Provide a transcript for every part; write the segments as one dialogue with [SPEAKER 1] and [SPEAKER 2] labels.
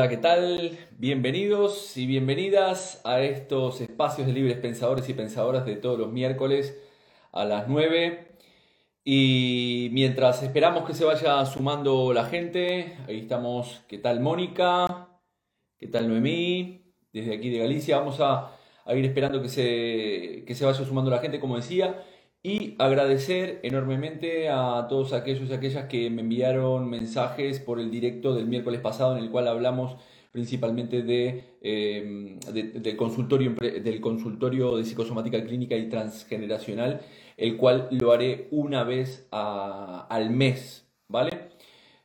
[SPEAKER 1] Hola, ¿qué tal? Bienvenidos y bienvenidas a estos espacios de libres pensadores y pensadoras de todos los miércoles a las 9. Y mientras esperamos que se vaya sumando la gente, ahí estamos, ¿qué tal Mónica? ¿Qué tal Noemí? Desde aquí de Galicia vamos a, ir esperando que se vaya sumando la gente, como decía. Y agradecer enormemente a todos aquellos y aquellas que me enviaron mensajes por el directo del miércoles pasado en el cual hablamos principalmente de, eh, del, consultorio, del consultorio de psicosomática clínica y transgeneracional, el cual lo haré una vez al mes, ¿vale?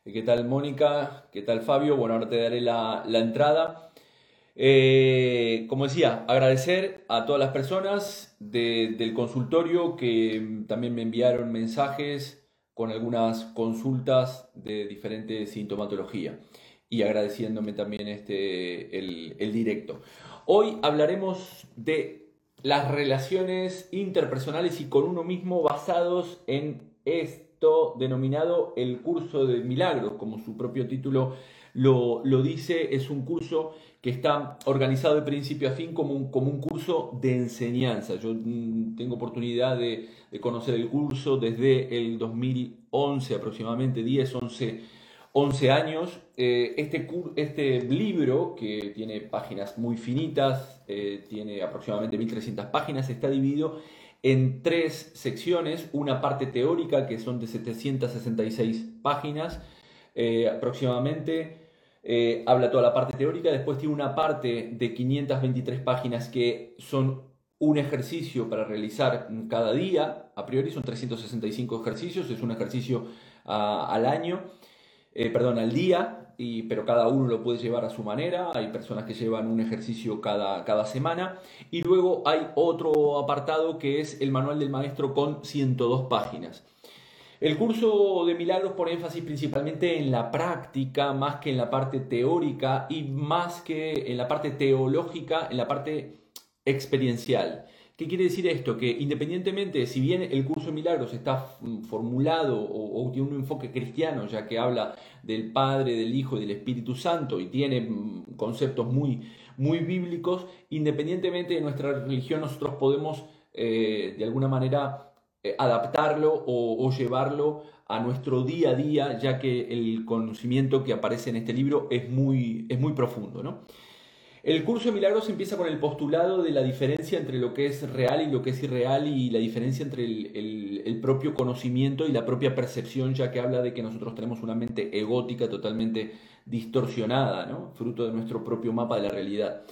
[SPEAKER 1] ¿Qué tal Mónica? ¿Qué tal Fabio? Bueno, ahora te daré la, la entrada. Eh, como decía, agradecer a todas las personas del consultorio que también me enviaron mensajes con algunas consultas de diferente sintomatología y agradeciéndome también este, el, el directo. Hoy hablaremos de las relaciones interpersonales y con uno mismo basados en esto denominado el curso de milagros, como su propio título lo, lo dice, es un curso que está organizado de principio a fin como un, como un curso de enseñanza. Yo mm, tengo oportunidad de, conocer el curso desde el 2011 aproximadamente, 10, 11, 11 años. Eh, este, este libro, que tiene páginas muy finitas, eh, tiene aproximadamente 1300 páginas, está dividido en tres secciones, una parte teórica que son de 766 páginas eh, aproximadamente, eh, habla toda la parte teórica, después tiene una parte de 523 páginas que son un ejercicio para realizar cada día, a priori son 365 ejercicios, es un ejercicio ah, al año, eh, perdón, al día, y, pero cada uno lo puede llevar a su manera, hay personas que llevan un ejercicio cada, cada semana, y luego hay otro apartado que es el manual del maestro con 102 páginas. El curso de milagros pone énfasis principalmente en la práctica, más que en la parte teórica y más que en la parte teológica, en la parte experiencial. ¿Qué quiere decir esto? Que independientemente, si bien el curso de milagros está formulado o, tiene un enfoque cristiano, ya que habla del Padre, del Hijo y del Espíritu Santo y tiene mm, conceptos muy, muy bíblicos, independientemente de nuestra religión, nosotros podemos eh, de alguna manera adaptarlo o, llevarlo a nuestro día a día, ya que el conocimiento que aparece en este libro es muy, es muy profundo. ¿no? El curso de milagros empieza con el postulado de la diferencia entre lo que es real y lo que es irreal y la diferencia entre el, el propio conocimiento y la propia percepción, ya que habla de que nosotros tenemos una mente egótica totalmente distorsionada, ¿no? fruto de nuestro propio mapa de la realidad.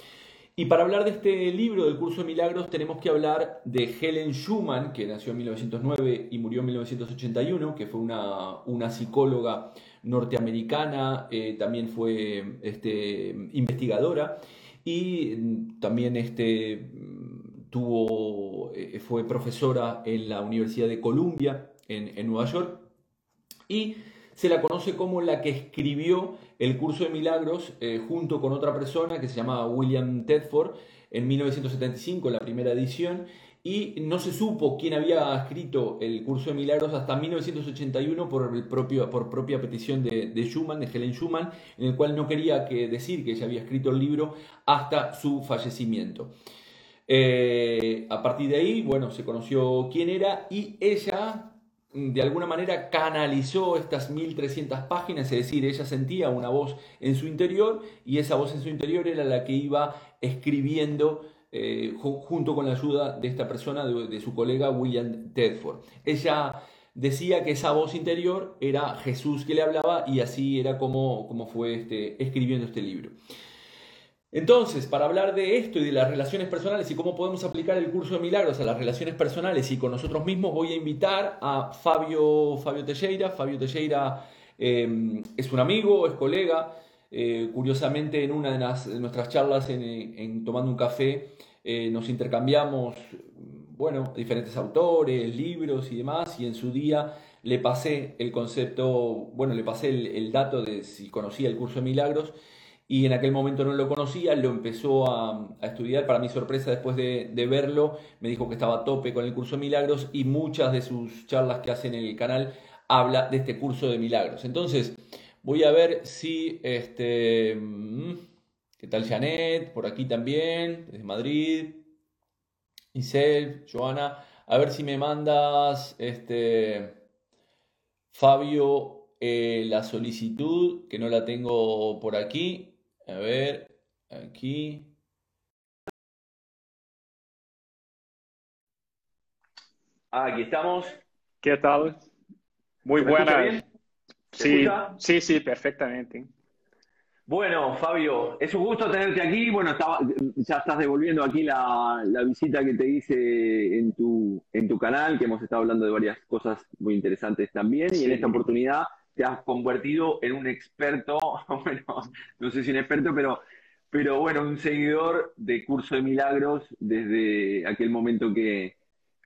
[SPEAKER 1] Y para hablar de este libro del curso de milagros tenemos que hablar de Helen Schumann, que nació en 1909 y murió en 1981, que fue una, una psicóloga norteamericana, eh, también fue este, investigadora y mm, también este, mm, tuvo, eh, fue profesora en la Universidad de Columbia en, en Nueva York. Y se la conoce como la que escribió el curso de milagros eh, junto con otra persona que se llamaba William Tedford en 1975, la primera edición, y no se supo quién había escrito el curso de milagros hasta 1981 por, el propio, por propia petición de, Schumann, de Helen Schumann, en el cual no quería que decir que ella había escrito el libro hasta su fallecimiento. Eh, a partir de ahí, bueno, se conoció quién era y ella de alguna manera canalizó estas 1300 páginas, es decir, ella sentía una voz en su interior y esa voz en su interior era la que iba escribiendo eh, junto con la ayuda de esta persona, de, su colega William Tedford. Ella decía que esa voz interior era Jesús que le hablaba y así era como, como fue este, escribiendo este libro. Entonces, para hablar de esto y de las relaciones personales y cómo podemos aplicar el curso de milagros a las relaciones personales y con nosotros mismos, voy a invitar a Fabio, Fabio Teixeira. Fabio Teixeira eh, es un amigo, es colega. Eh, curiosamente, en una de, nuestras charlas en, Tomando un Café, eh, nos intercambiamos, bueno, diferentes autores, libros y demás, y en su día le pasé el concepto, bueno, le pasé el dato de si conocía el curso de milagros y en aquel momento no lo conocía, lo empezó a, estudiar, para mi sorpresa después de, verlo, me dijo que estaba a tope con el curso de milagros y muchas de sus charlas que hace en el canal habla de este curso de milagros. Entonces, Voy a ver si, este, mm, ¿qué tal Janet? Por aquí también, desde Madrid. Isel, Joana, a ver si me mandas, este, Fabio, eh, la solicitud, que no la tengo por aquí. A ver, aquí. Ah, aquí estamos.
[SPEAKER 2] ¿Qué tal? Muy buenas. Sí, sí, sí, perfectamente.
[SPEAKER 1] Bueno, Fabio, es un gusto tenerte aquí. Bueno, ya estás devolviendo aquí la, visita que te hice en tu, en tu canal, que hemos estado hablando de varias cosas muy interesantes también. Y en esta oportunidad te has convertido en un experto, bueno, no sé si un experto, pero, pero bueno, un seguidor de Curso de Milagros desde aquel momento que,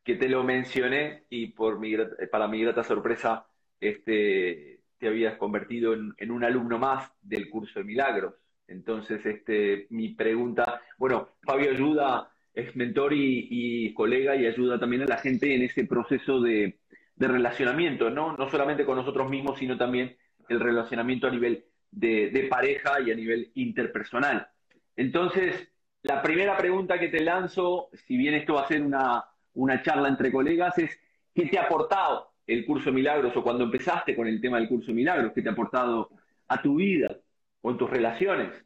[SPEAKER 1] que te lo mencioné y por mi, para mi grata sorpresa, este te habías convertido en, un alumno más del curso de milagros. Entonces, este, mi pregunta, bueno, Fabio ayuda, es mentor y, colega y ayuda también a la gente en ese proceso de, relacionamiento, ¿no? No solamente con nosotros mismos, sino también el relacionamiento a nivel de, pareja y a nivel interpersonal. Entonces, la primera pregunta que te lanzo, si bien esto va a ser una, una charla entre colegas, es ¿qué te ha aportado el curso Milagros o cuando empezaste con el tema del curso Milagros, que te ha aportado a tu vida o en tus relaciones?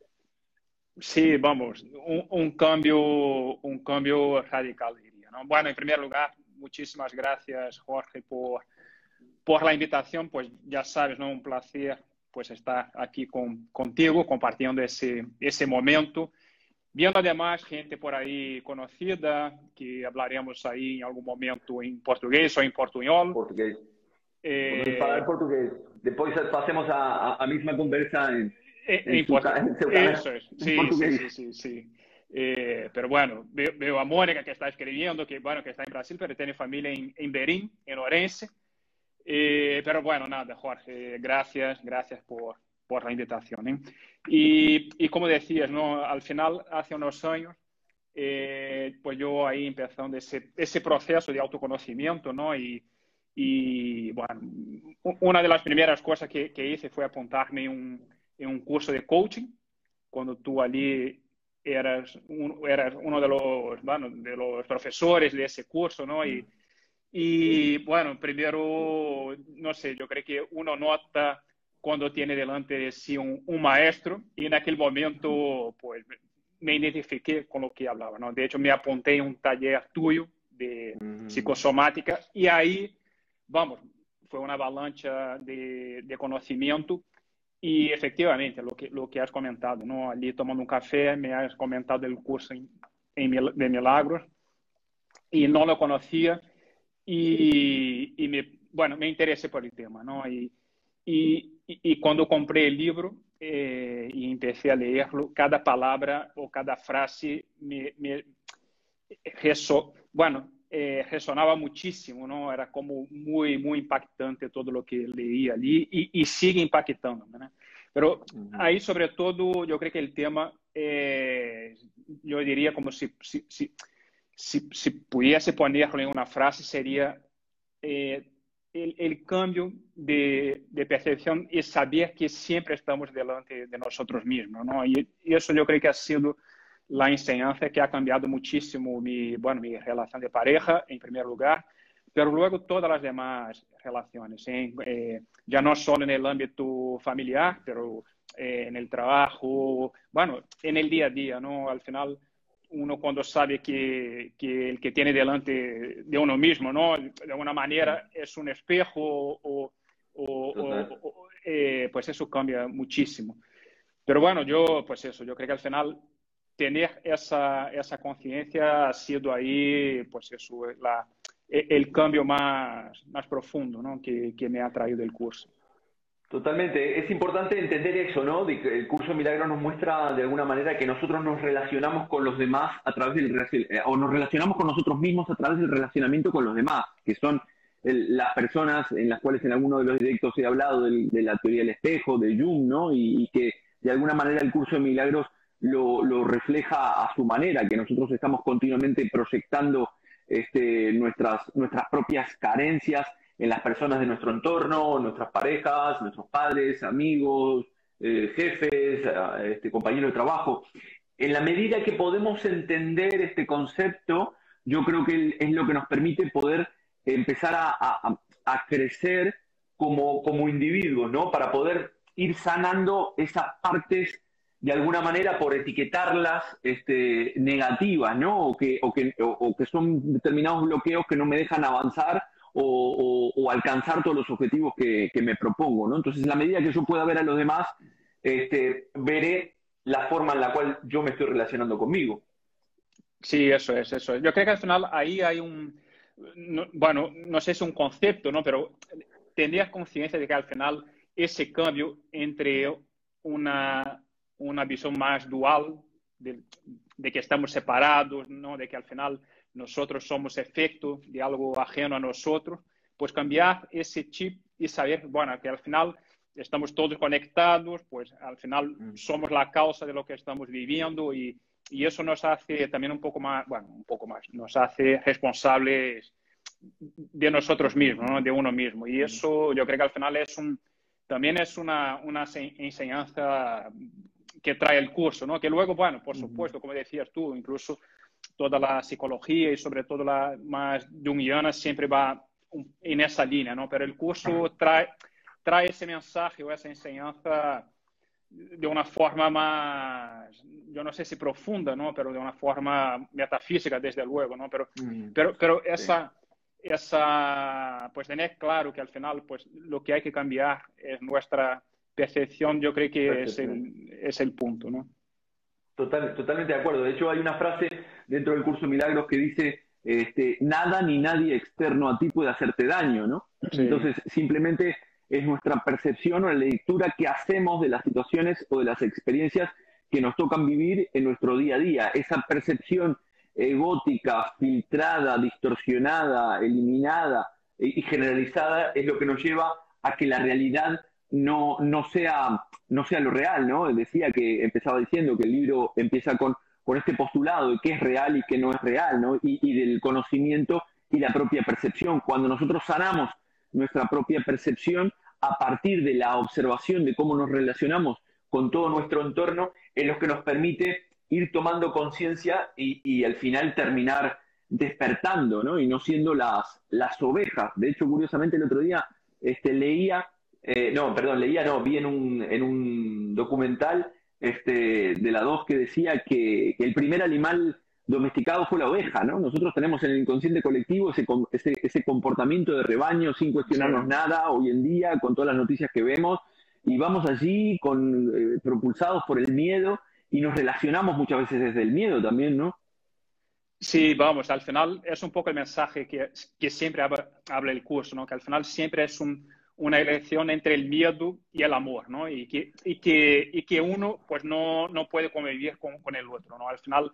[SPEAKER 2] Sí, vamos, un, cambio, un cambio radical, diría. Bueno, en primer lugar, muchísimas gracias, Jorge, por, por la invitación. Pues ya sabes, ¿no? Un placer pues estar aquí con, contigo, compartiendo ese, ese momento viendo además gente por ahí conocida, que hablaremos ahí en algún momento en portugués o en portuñol.
[SPEAKER 1] Portugués. Eh, falar portugués. Después pasemos a, a, misma conversa en,
[SPEAKER 2] eh, en, en, Eso es. Sí, sí, sí, sí, sí. Eh, pero bueno, veo, a Mónica que está escribiendo, que bueno, que está en Brasil, pero tiene familia en, en Berín, en Orense. Eh, pero bueno, nada, Jorge, gracias, gracias por, por la invitación. ¿eh? Y, y, como decías, ¿no? al final, hace unos años, eh, pues yo ahí empezando ese, ese proceso de autoconocimiento, ¿no? Y, y, bueno, una de las primeras cosas que, que hice fue apuntarme en un, en un, curso de coaching, cuando tú allí eras, un, eras uno de los, bueno, de los profesores de ese curso, ¿no? Y, y bueno, primero, no sé, yo creo que uno nota cuando tiene delante de sí un, maestro y en aquel momento pues me identifiqué con lo que hablaba, ¿no? De hecho, me apunté en un taller tuyo de psicosomática y ahí, vamos, fue una avalancha de, conocimiento y efectivamente lo que, lo que has comentado, ¿no? Allí tomando un café me has comentado el curso de milagros y no lo conocía y, y me, bueno, me interesé por el tema, ¿no? Y, y, y, cuando compré el libro eh, y empecé a cada palabra o cada frase me, me reso, bueno, eh, resonaba. Era como muy impactante todo lo que leía allí y, y sigue impactando. Pero ahí, sobre todo, yo creo que el tema, eh, yo diría como si, si, si, si, pudiese ponerlo en una frase, sería eh, el, cambio de, percepción y saber que siempre estamos delante de nosotros mismos, ¿no? Y, eso yo creo que ha sido la enseñanza que ha cambiado muchísimo mi, bueno, mi relación de pareja, en primer lugar, pero luego todas las demás relaciones, eh, ya no solo en el ámbito familiar, pero eh, en el trabajo, bueno, en el día a día, ¿no? Al final uno cuando sabe que, que, el que tiene delante de uno mismo, ¿no? De alguna manera es un espejo o, o, eh, pues eso cambia muchísimo. Pero bueno, yo, pues eso, yo creo que al final tener esa, esa conciencia ha sido ahí, pues eso, la, el cambio más, más profundo, ¿no? Que, que me ha traído el curso.
[SPEAKER 1] Totalmente. Es importante entender eso, ¿no? el curso Milagro nos muestra de alguna manera que nosotros nos relacionamos con los demás a través del eh, o nos relacionamos con nosotros mismos a través del relacionamiento con los demás, que son las personas en las cuales en alguno de los directos he hablado de, la teoría del espejo, de Jung, ¿no? Y, que de alguna manera el curso de milagros lo, lo, refleja a su manera, que nosotros estamos continuamente proyectando este, nuestras, nuestras propias carencias en las personas de nuestro entorno, nuestras parejas, nuestros padres, amigos, eh, jefes, este, compañeros de trabajo. En la medida que podemos entender este concepto, yo creo que es lo que nos permite poder empezar a, crecer como, como individuos, ¿no? Para poder ir sanando esas partes de alguna manera por etiquetarlas este, negativas, ¿no? O que, o, que, o, que son determinados bloqueos que no me dejan avanzar o, alcanzar todos los objetivos que, me propongo, ¿no? Entonces, en la medida que yo pueda ver a los demás, este, veré la forma en la cual yo me estoy relacionando conmigo.
[SPEAKER 2] Sí, eso es, eso es. Yo creo que al final ahí hay un, bueno, no sé si es un concepto, ¿no? Pero tendrías conciencia de que al final ese cambio entre una, una visión más dual de, de, que estamos separados, ¿no? de que al final nosotros somos efecto de algo ajeno a nosotros, pues cambiar ese chip y saber, bueno, que al final estamos todos conectados, pues al final mm. somos la causa de lo que estamos viviendo y, y eso nos hace también un poco más, bueno, un poco más, nos hace responsables de nosotros mismos, ¿no? de uno mismo. Y eso yo creo que al final es un, también es una, una enseñanza que trae el curso, ¿no? Que luego, bueno, por supuesto, como decías tú, incluso toda la psicología y sobre todo la más junguiana siempre va en esa línea, ¿no? Pero el curso trae, trae ese mensaje o esa enseñanza de una forma más, yo no sé si profunda, ¿no? Pero de una forma metafísica, desde luego, ¿no? Pero, pero, pero esa, esa, pues tener claro que al final, pues lo que hay que cambiar es nuestra percepción, yo creo que es el, es el punto, ¿no?
[SPEAKER 1] Total, totalmente de acuerdo. De hecho, hay una frase dentro del curso Milagros que dice, este, nada ni nadie externo a ti puede hacerte daño, ¿no? Entonces, simplemente es nuestra percepción o la lectura que hacemos de las situaciones o de las experiencias que nos tocan vivir en nuestro día a día. Esa percepción egótica, filtrada, distorsionada, eliminada y generalizada es lo que nos lleva a que la realidad no, no, sea, no sea lo real, ¿no? Decía que empezaba diciendo que el libro empieza con, con este postulado de qué es real y qué no es real, ¿no? Y, del conocimiento y la propia percepción. Cuando nosotros sanamos nuestra propia percepción a partir de la observación de cómo nos relacionamos con todo nuestro entorno, es lo que nos permite ir tomando conciencia y, y, al final terminar despertando, ¿no? Y no siendo las, las ovejas. De hecho, curiosamente, el otro día este, leía eh, no, perdón, leía, no, vi en un, en un documental este, de la 2 que decía que, el primer animal domesticado fue la oveja, ¿no? Nosotros tenemos en el inconsciente colectivo ese, ese, ese comportamiento de rebaño sin cuestionarnos nada hoy en día, con todas las noticias que vemos, y vamos allí con, eh, propulsados por el miedo y nos relacionamos muchas veces desde el miedo también, ¿no?
[SPEAKER 2] Sí, vamos, al final es un poco el mensaje que, que siempre habla el curso, ¿no? Que al final siempre es un, una elección entre el miedo y el amor, ¿no? Y que, y que, y que uno pues no, no puede convivir con, con, el otro, ¿no? Al final,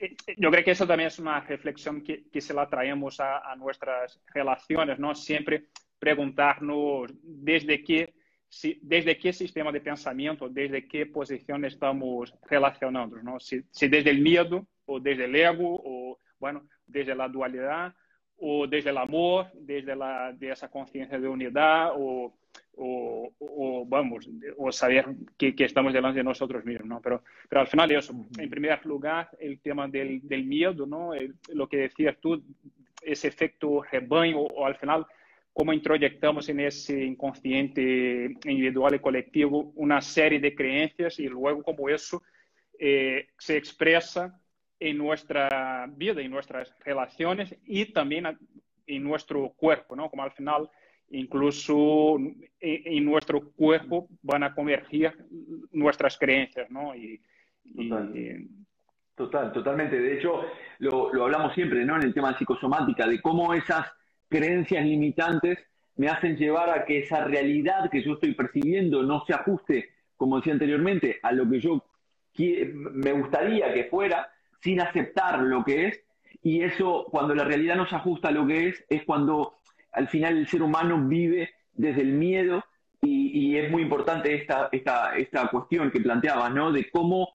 [SPEAKER 2] eh, yo creo que eso también es una reflexión que, que se la traemos a, a, nuestras relaciones, ¿no? Siempre preguntarnos desde qué, si, desde qué sistema de pensamiento, desde qué posición estamos relacionándonos, ¿no? Si, si desde el miedo o desde el ego o, bueno, desde la dualidad o desde el amor, desde la, de esa conciencia de unidad o, o, o, vamos, o saber que, que, estamos delante de nosotros mismos, ¿no? Pero, pero al final eso, en primer lugar, el tema del, del miedo, ¿no? lo que decías tú, ese efecto rebaño o, al final cómo introyectamos en ese inconsciente individual y colectivo una serie de creencias y luego cómo eso eh, se expresa en nuestra vida, en nuestras relaciones y también en nuestro cuerpo, ¿no? Como al final incluso en, nuestro cuerpo van a convergir nuestras creencias, ¿no? Y,
[SPEAKER 1] Total. totalmente. De hecho, lo, lo, hablamos siempre, ¿no? En el tema de psicosomática, de cómo esas creencias limitantes me hacen llevar a que esa realidad que yo estoy percibiendo no se ajuste, como decía anteriormente, a lo que yo me gustaría que fuera, sin aceptar lo que es, y eso, cuando la realidad no se ajusta a lo que es, es cuando al final el ser humano vive desde el miedo, y, es muy importante esta, esta, esta cuestión que planteabas, ¿no? De cómo,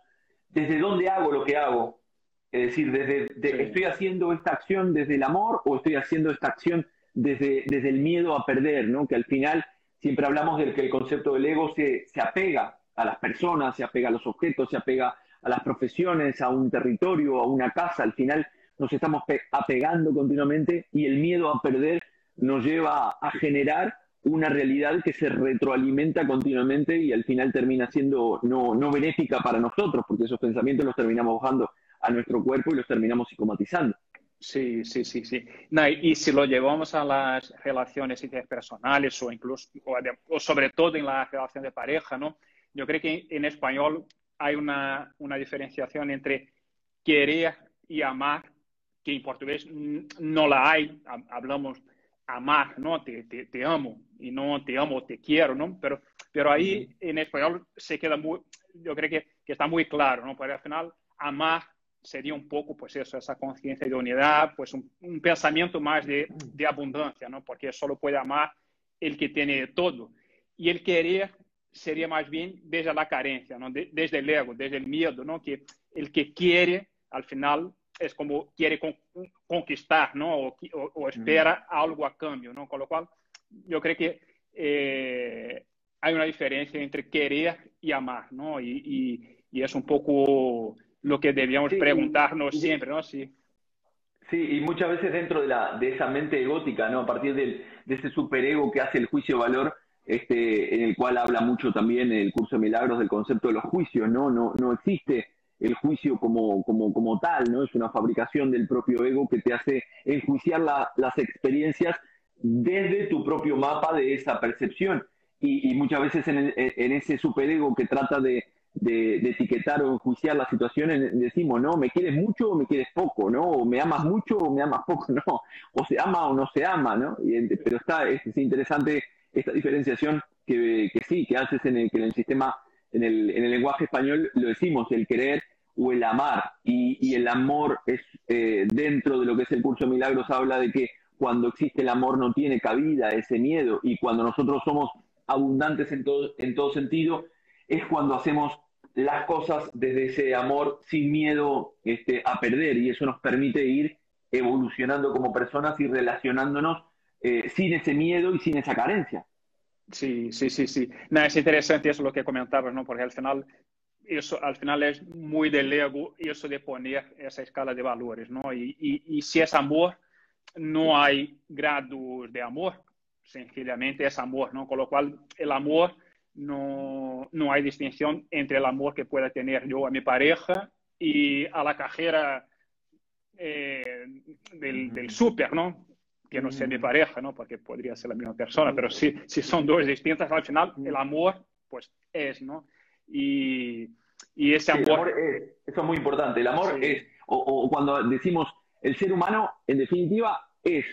[SPEAKER 1] desde dónde hago lo que hago. Es decir, desde, ¿estoy haciendo esta acción desde el amor o estoy haciendo esta acción desde, desde el miedo a perder, ¿no? Que al final siempre hablamos del que el concepto del ego se, se apega a las personas, se apega a los objetos, se apega a las profesiones, a un territorio, a una casa. Al final nos estamos apegando continuamente y el miedo a perder nos lleva a generar una realidad que se retroalimenta continuamente y al final termina siendo no, no benéfica para nosotros, porque esos pensamientos los terminamos bajando a nuestro cuerpo y los terminamos psicomatizando.
[SPEAKER 2] Sí, sí, sí, sí. y si lo llevamos a las relaciones interpersonales o incluso, o, sobre todo en la relación de pareja, ¿no? Yo creo que en español hay una, una diferenciación entre querer y amar, que en portugués no la hay. Hablamos amar, ¿no? Te, te, te, amo y no te amo, te quiero, ¿no? Pero, pero ahí en español se queda muy, yo creo que, que está muy claro, ¿no? Porque al final amar sería un poco, pues eso, esa conciencia de unidad, pues un, pensamiento más de, de, abundancia, ¿no? Porque solo puede amar el que tiene todo. Y el querer sería más bien desde la carencia, ¿no? desde el ego, desde el miedo, ¿no? Que el que quiere, al final, es como quiere conquistar, ¿no? O, o, espera algo a cambio, ¿no? Con lo cual, yo creo que eh, hay una diferencia entre querer y amar, ¿no? Y, y, y es un poco lo que debíamos preguntarnos siempre, ¿no? Sí.
[SPEAKER 1] Sí, y muchas veces dentro de, la, de esa mente egótica, ¿no? A partir del, de ese superego que hace el juicio-valor, este, en el cual habla mucho también el curso de milagros del concepto de los juicios, ¿no? No, no existe el juicio como, como, como tal, ¿no? Es una fabricación del propio ego que te hace enjuiciar las experiencias desde tu propio mapa de esa percepción. Y, y muchas veces en, en ese superego que trata de, de, etiquetar o enjuiciar las situaciones, decimos, no, me quieres mucho o me quieres poco, ¿no? O me amas mucho o me amas poco, no. O se ama o no se ama, ¿no? pero está, es, interesante esta diferenciación que, que, sí, que haces en el, que en el sistema, en el, en el lenguaje español lo decimos, el querer o el amar. Y, y el amor es, eh, dentro de lo que es el curso de milagros, habla de que cuando existe el amor no tiene cabida ese miedo y cuando nosotros somos abundantes en todo, en todo sentido, es cuando hacemos las cosas desde ese amor sin miedo este, a perder y eso nos permite ir evolucionando como personas y relacionándonos eh, sin ese miedo y sin esa carencia.
[SPEAKER 2] Sí, sí, sí, sí. No, es interesante eso lo que comentabas, ¿no? Porque al final, eso al final es muy del ego eso de poner esa escala de valores, ¿no? Y, y, y si es amor, no hay grados de amor, sencillamente es amor, ¿no? Con lo cual, el amor no, no hay distinción entre el amor que pueda tener yo a mi pareja y a la cajera eh, del, del súper, ¿no? Que no sea mi pareja, ¿no? Porque podría ser la misma persona, pero si, si son dos distintas, al final el amor, pues es, ¿no? Y, y ese amor...
[SPEAKER 1] es, eso es muy importante, el amor es, o, o cuando decimos el ser humano, en definitiva, es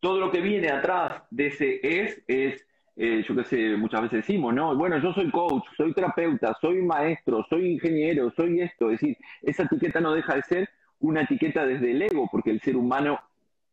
[SPEAKER 1] todo lo que viene atrás de ese es, es eh, yo qué sé, muchas veces decimos, ¿no? Bueno, yo soy coach, soy terapeuta, soy maestro, soy ingeniero, soy esto. Es decir, esa etiqueta no deja de ser una etiqueta desde el ego, porque el ser humano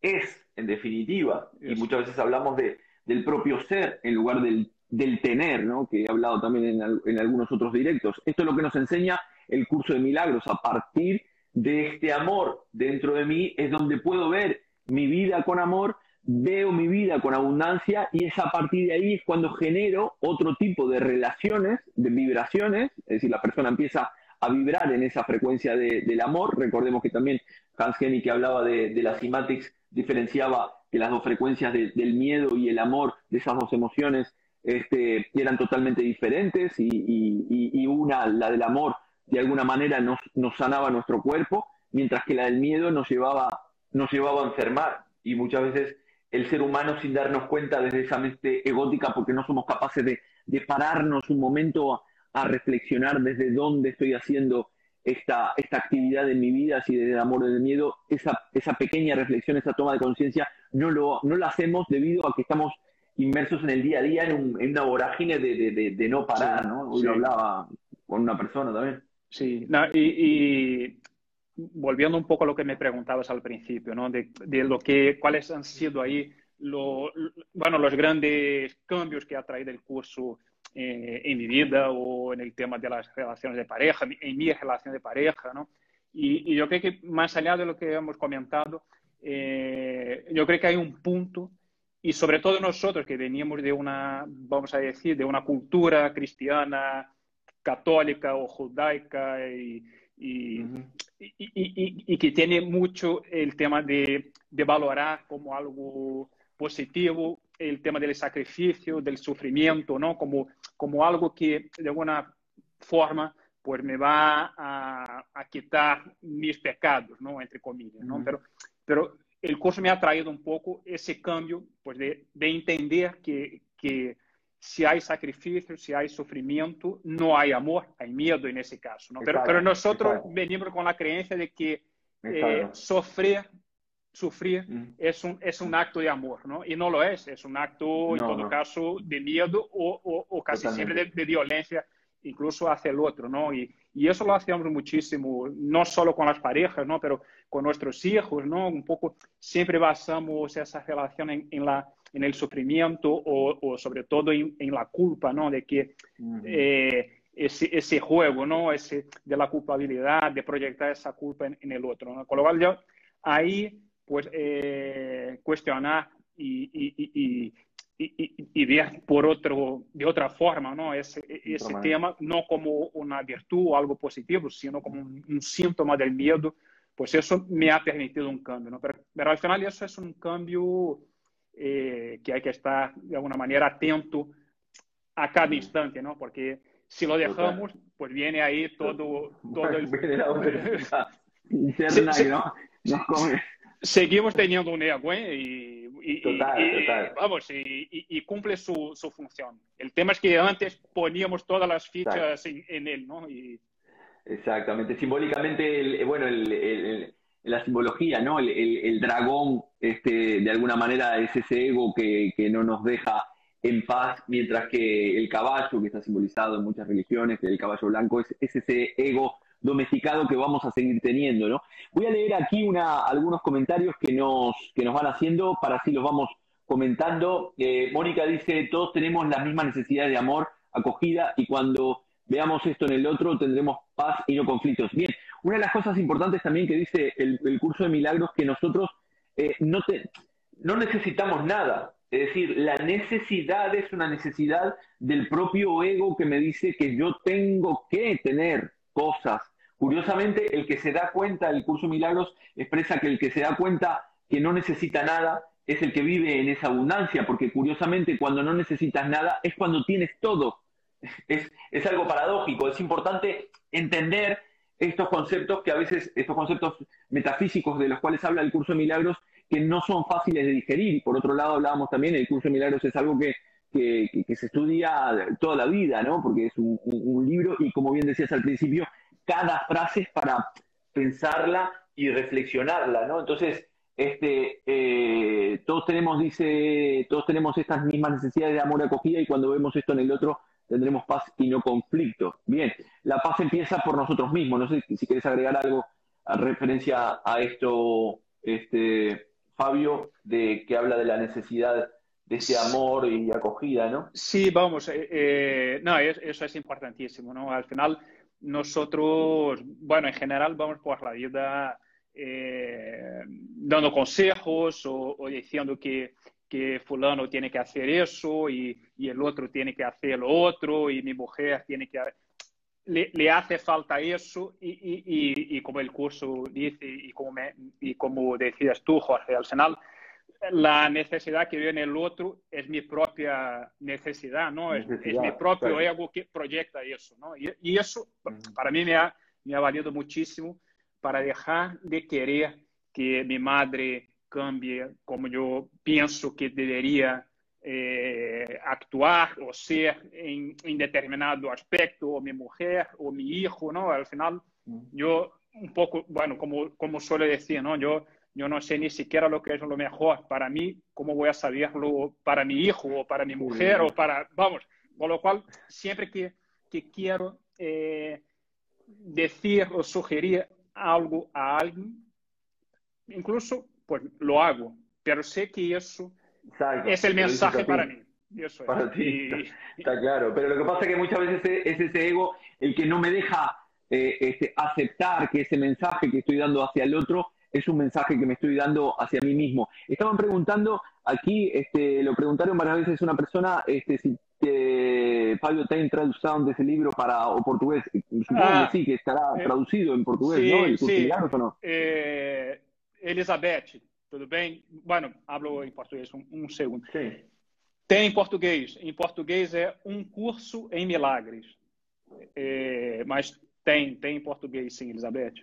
[SPEAKER 1] es, en definitiva, y muchas veces hablamos de, del propio ser en lugar del, del tener, ¿no? Que he hablado también en, en algunos otros directos. Esto es lo que nos enseña el curso de milagros. A partir de este amor dentro de mí es donde puedo ver mi vida con amor veo mi vida con abundancia y es a partir de ahí es cuando genero otro tipo de relaciones, de vibraciones, es decir, la persona empieza a vibrar en esa frecuencia del amor. Recordemos que también Hans Hennig que hablaba de, de la Cymatics diferenciaba que las dos frecuencias del miedo y el amor, de esas dos emociones, este, eran totalmente diferentes y, una, la del amor, de alguna manera nos, nos sanaba nuestro cuerpo, mientras que la del miedo nos llevaba, nos llevaba a enfermar. Y muchas veces el ser humano sin darnos cuenta desde esa mente egótica porque no somos capaces de, pararnos un momento a, reflexionar desde dónde estoy haciendo esta, esta actividad en mi vida, si desde el amor o del miedo, esa, esa pequeña reflexión, esa toma de conciencia, no, lo, no la hacemos debido a que estamos inmersos en el día a día en, una vorágine de, no parar, ¿no? Hoy lo hablaba con una persona también.
[SPEAKER 2] Sí, y volviendo un poco a lo que me preguntabas al principio, ¿no? De, lo que, cuáles han sido ahí lo, bueno, los grandes cambios que ha traído el curso eh, en mi vida o en el tema de las relaciones de pareja, en mi relación de pareja, ¿no? Y, yo creo que más allá de lo que hemos comentado, eh, yo creo que hay un punto y sobre todo nosotros que veníamos de una, vamos a decir, de una cultura cristiana, católica o judaica y, y, y, que tiene mucho el tema de, de, valorar como algo positivo el tema del sacrificio, del sufrimiento, ¿no? Como, como algo que de alguna forma pues me va a, a quitar mis pecados, ¿no? Entre comillas, ¿no? pero, pero el curso me ha traído un poco ese cambio pues de, de entender que, que si hay sacrificio, si hay sufrimiento, no hay amor, hay miedo en ese caso. ¿no? Pero, pero, nosotros venimos con la creencia de que eh, sufrir, sufrir es, un, es un acto de amor, ¿no? Y no lo es, es un acto, en todo caso, de miedo o, o, o casi siempre de, de, violencia, incluso hacia el otro, ¿no? Y, y, eso lo hacemos muchísimo, no solo con las parejas, ¿no? Pero con nuestros hijos, ¿no? Un poco siempre basamos esa relación en, en la en el sufrimiento o, o sobre todo en, en, la culpa, ¿no? De que eh, ese, ese, juego, ¿no? Ese de la culpabilidad, de proyectar esa culpa en, en el otro, ¿no? Con lo cual yo ahí, pues, eh, cuestionar y, y, y, y, ver por otro, de otra forma, ¿no? Ese, ese tema no como una virtud o algo positivo, sino como un, un, síntoma del miedo, pues eso me ha permitido un cambio, ¿no? Pero, pero al final eso es un cambio eh, que hay que estar de alguna manera atento a cada instante, ¿no? Porque si lo dejamos, pues viene ahí todo, todo el...
[SPEAKER 1] Interna, sí, ¿no? Nos come.
[SPEAKER 2] Seguimos teniendo un ego ¿eh? y, y, total, y, total. vamos, y, cumple su, su, función. El tema es que antes poníamos todas las fichas en, en, él, ¿no?
[SPEAKER 1] Exactamente. Simbólicamente, el, bueno, el, el la simbología, ¿no? El, el, dragón, este, de alguna manera, es ese ego que, que, no nos deja en paz, mientras que el caballo, que está simbolizado en muchas religiones, el caballo blanco, es, es ese ego domesticado que vamos a seguir teniendo, ¿no? Voy a leer aquí una, algunos comentarios que nos, que nos van haciendo para así los vamos comentando. Eh, Mónica dice, todos tenemos la misma necesidad de amor, acogida, y cuando veamos esto en el otro tendremos paz y no conflictos. Bien, una de las cosas importantes también que dice el, curso de milagros que nosotros eh, no, no necesitamos nada. Es decir, la necesidad es una necesidad del propio ego que me dice que yo tengo que tener cosas. Curiosamente, el que se da cuenta, el curso milagros expresa que el que se da cuenta que no necesita nada es el que vive en esa abundancia, porque curiosamente cuando no necesitas nada es cuando tienes todo. Es, es algo paradójico, es importante entender estos conceptos que a veces, estos conceptos metafísicos de los cuales habla el curso de milagros, que no son fáciles de digerir. Y por otro lado hablábamos también, el curso de milagros es algo que, que, se estudia toda la vida, ¿no? Porque es un, libro y como bien decías al principio, cada frase para pensarla y reflexionarla, ¿no? Entonces, este, eh, todos tenemos, dice, todos tenemos estas mismas necesidades de amor y acogida y cuando vemos esto en el otro, tendremos paz y no conflicto. Bien, la paz empieza por nosotros mismos. No sé si quieres agregar algo a referencia a esto, este, Fabio, de que habla de la necesidad de ese amor y acogida, ¿no?
[SPEAKER 2] Sí, vamos, eh, eh, no, eso es importantísimo, ¿no? Al final, nosotros, bueno, en general vamos por la vida eh, dando consejos o, o diciendo que que fulano tiene que hacer eso y, y, el otro tiene que hacer lo otro y mi mujer tiene que... Le, le hace falta eso y, y, y, como el curso dice y como, me, y como decías tú, Jorge, al final la necesidad que viene el otro es mi propia necesidad, ¿no? Es, es mi propio claro. ego que proyecta eso, ¿no? Y, y eso para mí me ha, me ha valido muchísimo para dejar de querer que mi madre cambie como yo pienso que debería eh, actuar o ser en, en, determinado aspecto, o mi mujer, o mi hijo, ¿no? Al final, yo un poco, bueno, como, como suele decir, ¿no? Yo, yo no sé ni siquiera lo que es lo mejor para mí, ¿cómo voy a saberlo para mi hijo o para mi mujer o para, vamos, con lo cual, siempre que, que quiero eh, decir o sugerir algo a alguien, incluso pues lo hago, pero sé que eso Exacto. es el mensaje para mí. Eso
[SPEAKER 1] para ti. Y... Está claro, pero lo que pasa es que muchas veces es ese ego el que no me deja eh, este, aceptar que ese mensaje que estoy dando hacia el otro es un mensaje que me estoy dando hacia mí mismo. Estaban preguntando aquí, este, lo preguntaron varias veces una persona, este, si Fabio tem traducido de ese libro para o portugués. Supongo ah, que sí, que estará eh, traducido en portugués,
[SPEAKER 2] sí,
[SPEAKER 1] ¿no?
[SPEAKER 2] Sí. ¿o no? Eh, Elizabeth, tudo bem? Bueno, hablo em português um, um segundo. Sim. Tem em português. Em português é um curso em milagres. É, mas tem, tem em português, sim, Elizabeth.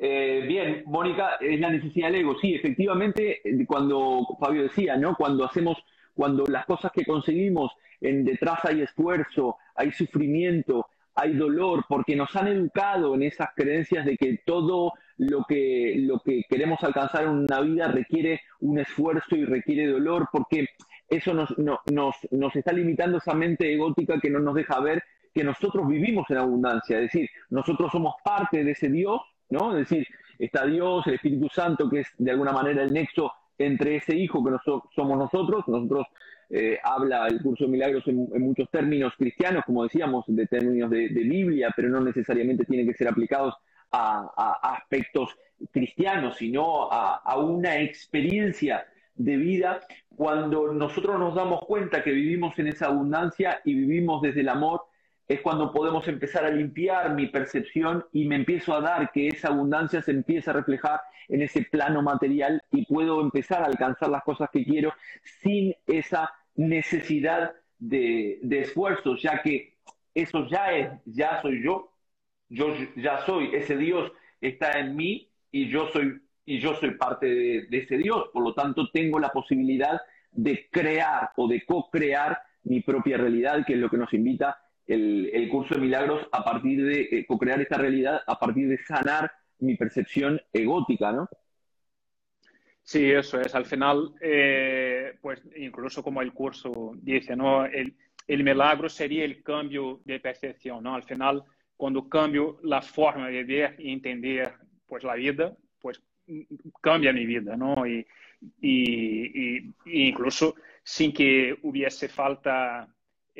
[SPEAKER 1] Eh, bien, Mónica, es la necesidad del ego. Sí, efectivamente, cuando Fabio decía, ¿no? Cuando hacemos, cuando las cosas que conseguimos, en detrás hay esfuerzo, hay sufrimiento, hay dolor, porque nos han educado en esas creencias de que todo lo que, lo que queremos alcanzar en una vida requiere un esfuerzo y requiere dolor, porque eso nos, nos, nos está limitando esa mente egótica que no nos deja ver que nosotros vivimos en abundancia, es decir, nosotros somos parte de ese Dios, ¿no? Es decir, está Dios, el Espíritu Santo, que es de alguna manera el nexo entre ese hijo que somos nosotros, nosotros eh, habla el curso de milagros en, muchos términos cristianos, como decíamos, de términos de, Biblia, pero no necesariamente tienen que ser aplicados a, aspectos cristianos, sino a, una experiencia de vida cuando nosotros nos damos cuenta que vivimos en esa abundancia y vivimos desde el amor, es cuando podemos empezar a limpiar mi percepción y me empiezo a dar que esa abundancia se empieza a reflejar en ese plano material y puedo empezar a alcanzar las cosas que quiero sin esa necesidad de, esfuerzo, ya que eso ya es, ya soy yo, yo ya soy, ese Dios está en mí y yo soy, y yo soy parte de, ese Dios, por lo tanto tengo la posibilidad de crear o de co-crear mi propia realidad, que es lo que nos invita el, el curso de milagros a partir de eh, co-crear esta realidad, a partir de sanar mi percepción egótica, ¿no?
[SPEAKER 2] Sí, eso es. Al final, eh, pues incluso como el curso dice, ¿no? El, el, milagro sería el cambio de percepción, ¿no? Al final, cuando cambio la forma de ver y entender pues la vida, pues cambia mi vida, ¿no? Y, y, y incluso sin que hubiese falta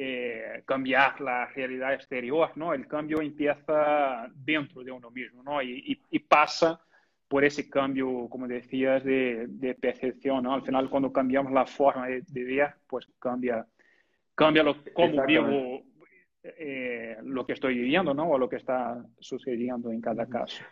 [SPEAKER 2] eh, cambiar la realidad exterior, ¿no? El cambio empieza dentro de uno mismo, ¿no? Y, y pasa por ese cambio, como decías, de, percepción, ¿no? Al final, cuando cambiamos la forma de, ver, pues cambia, cambia lo, cómo vivo eh, lo que estoy viviendo, ¿no? O lo que está sucediendo en cada caso.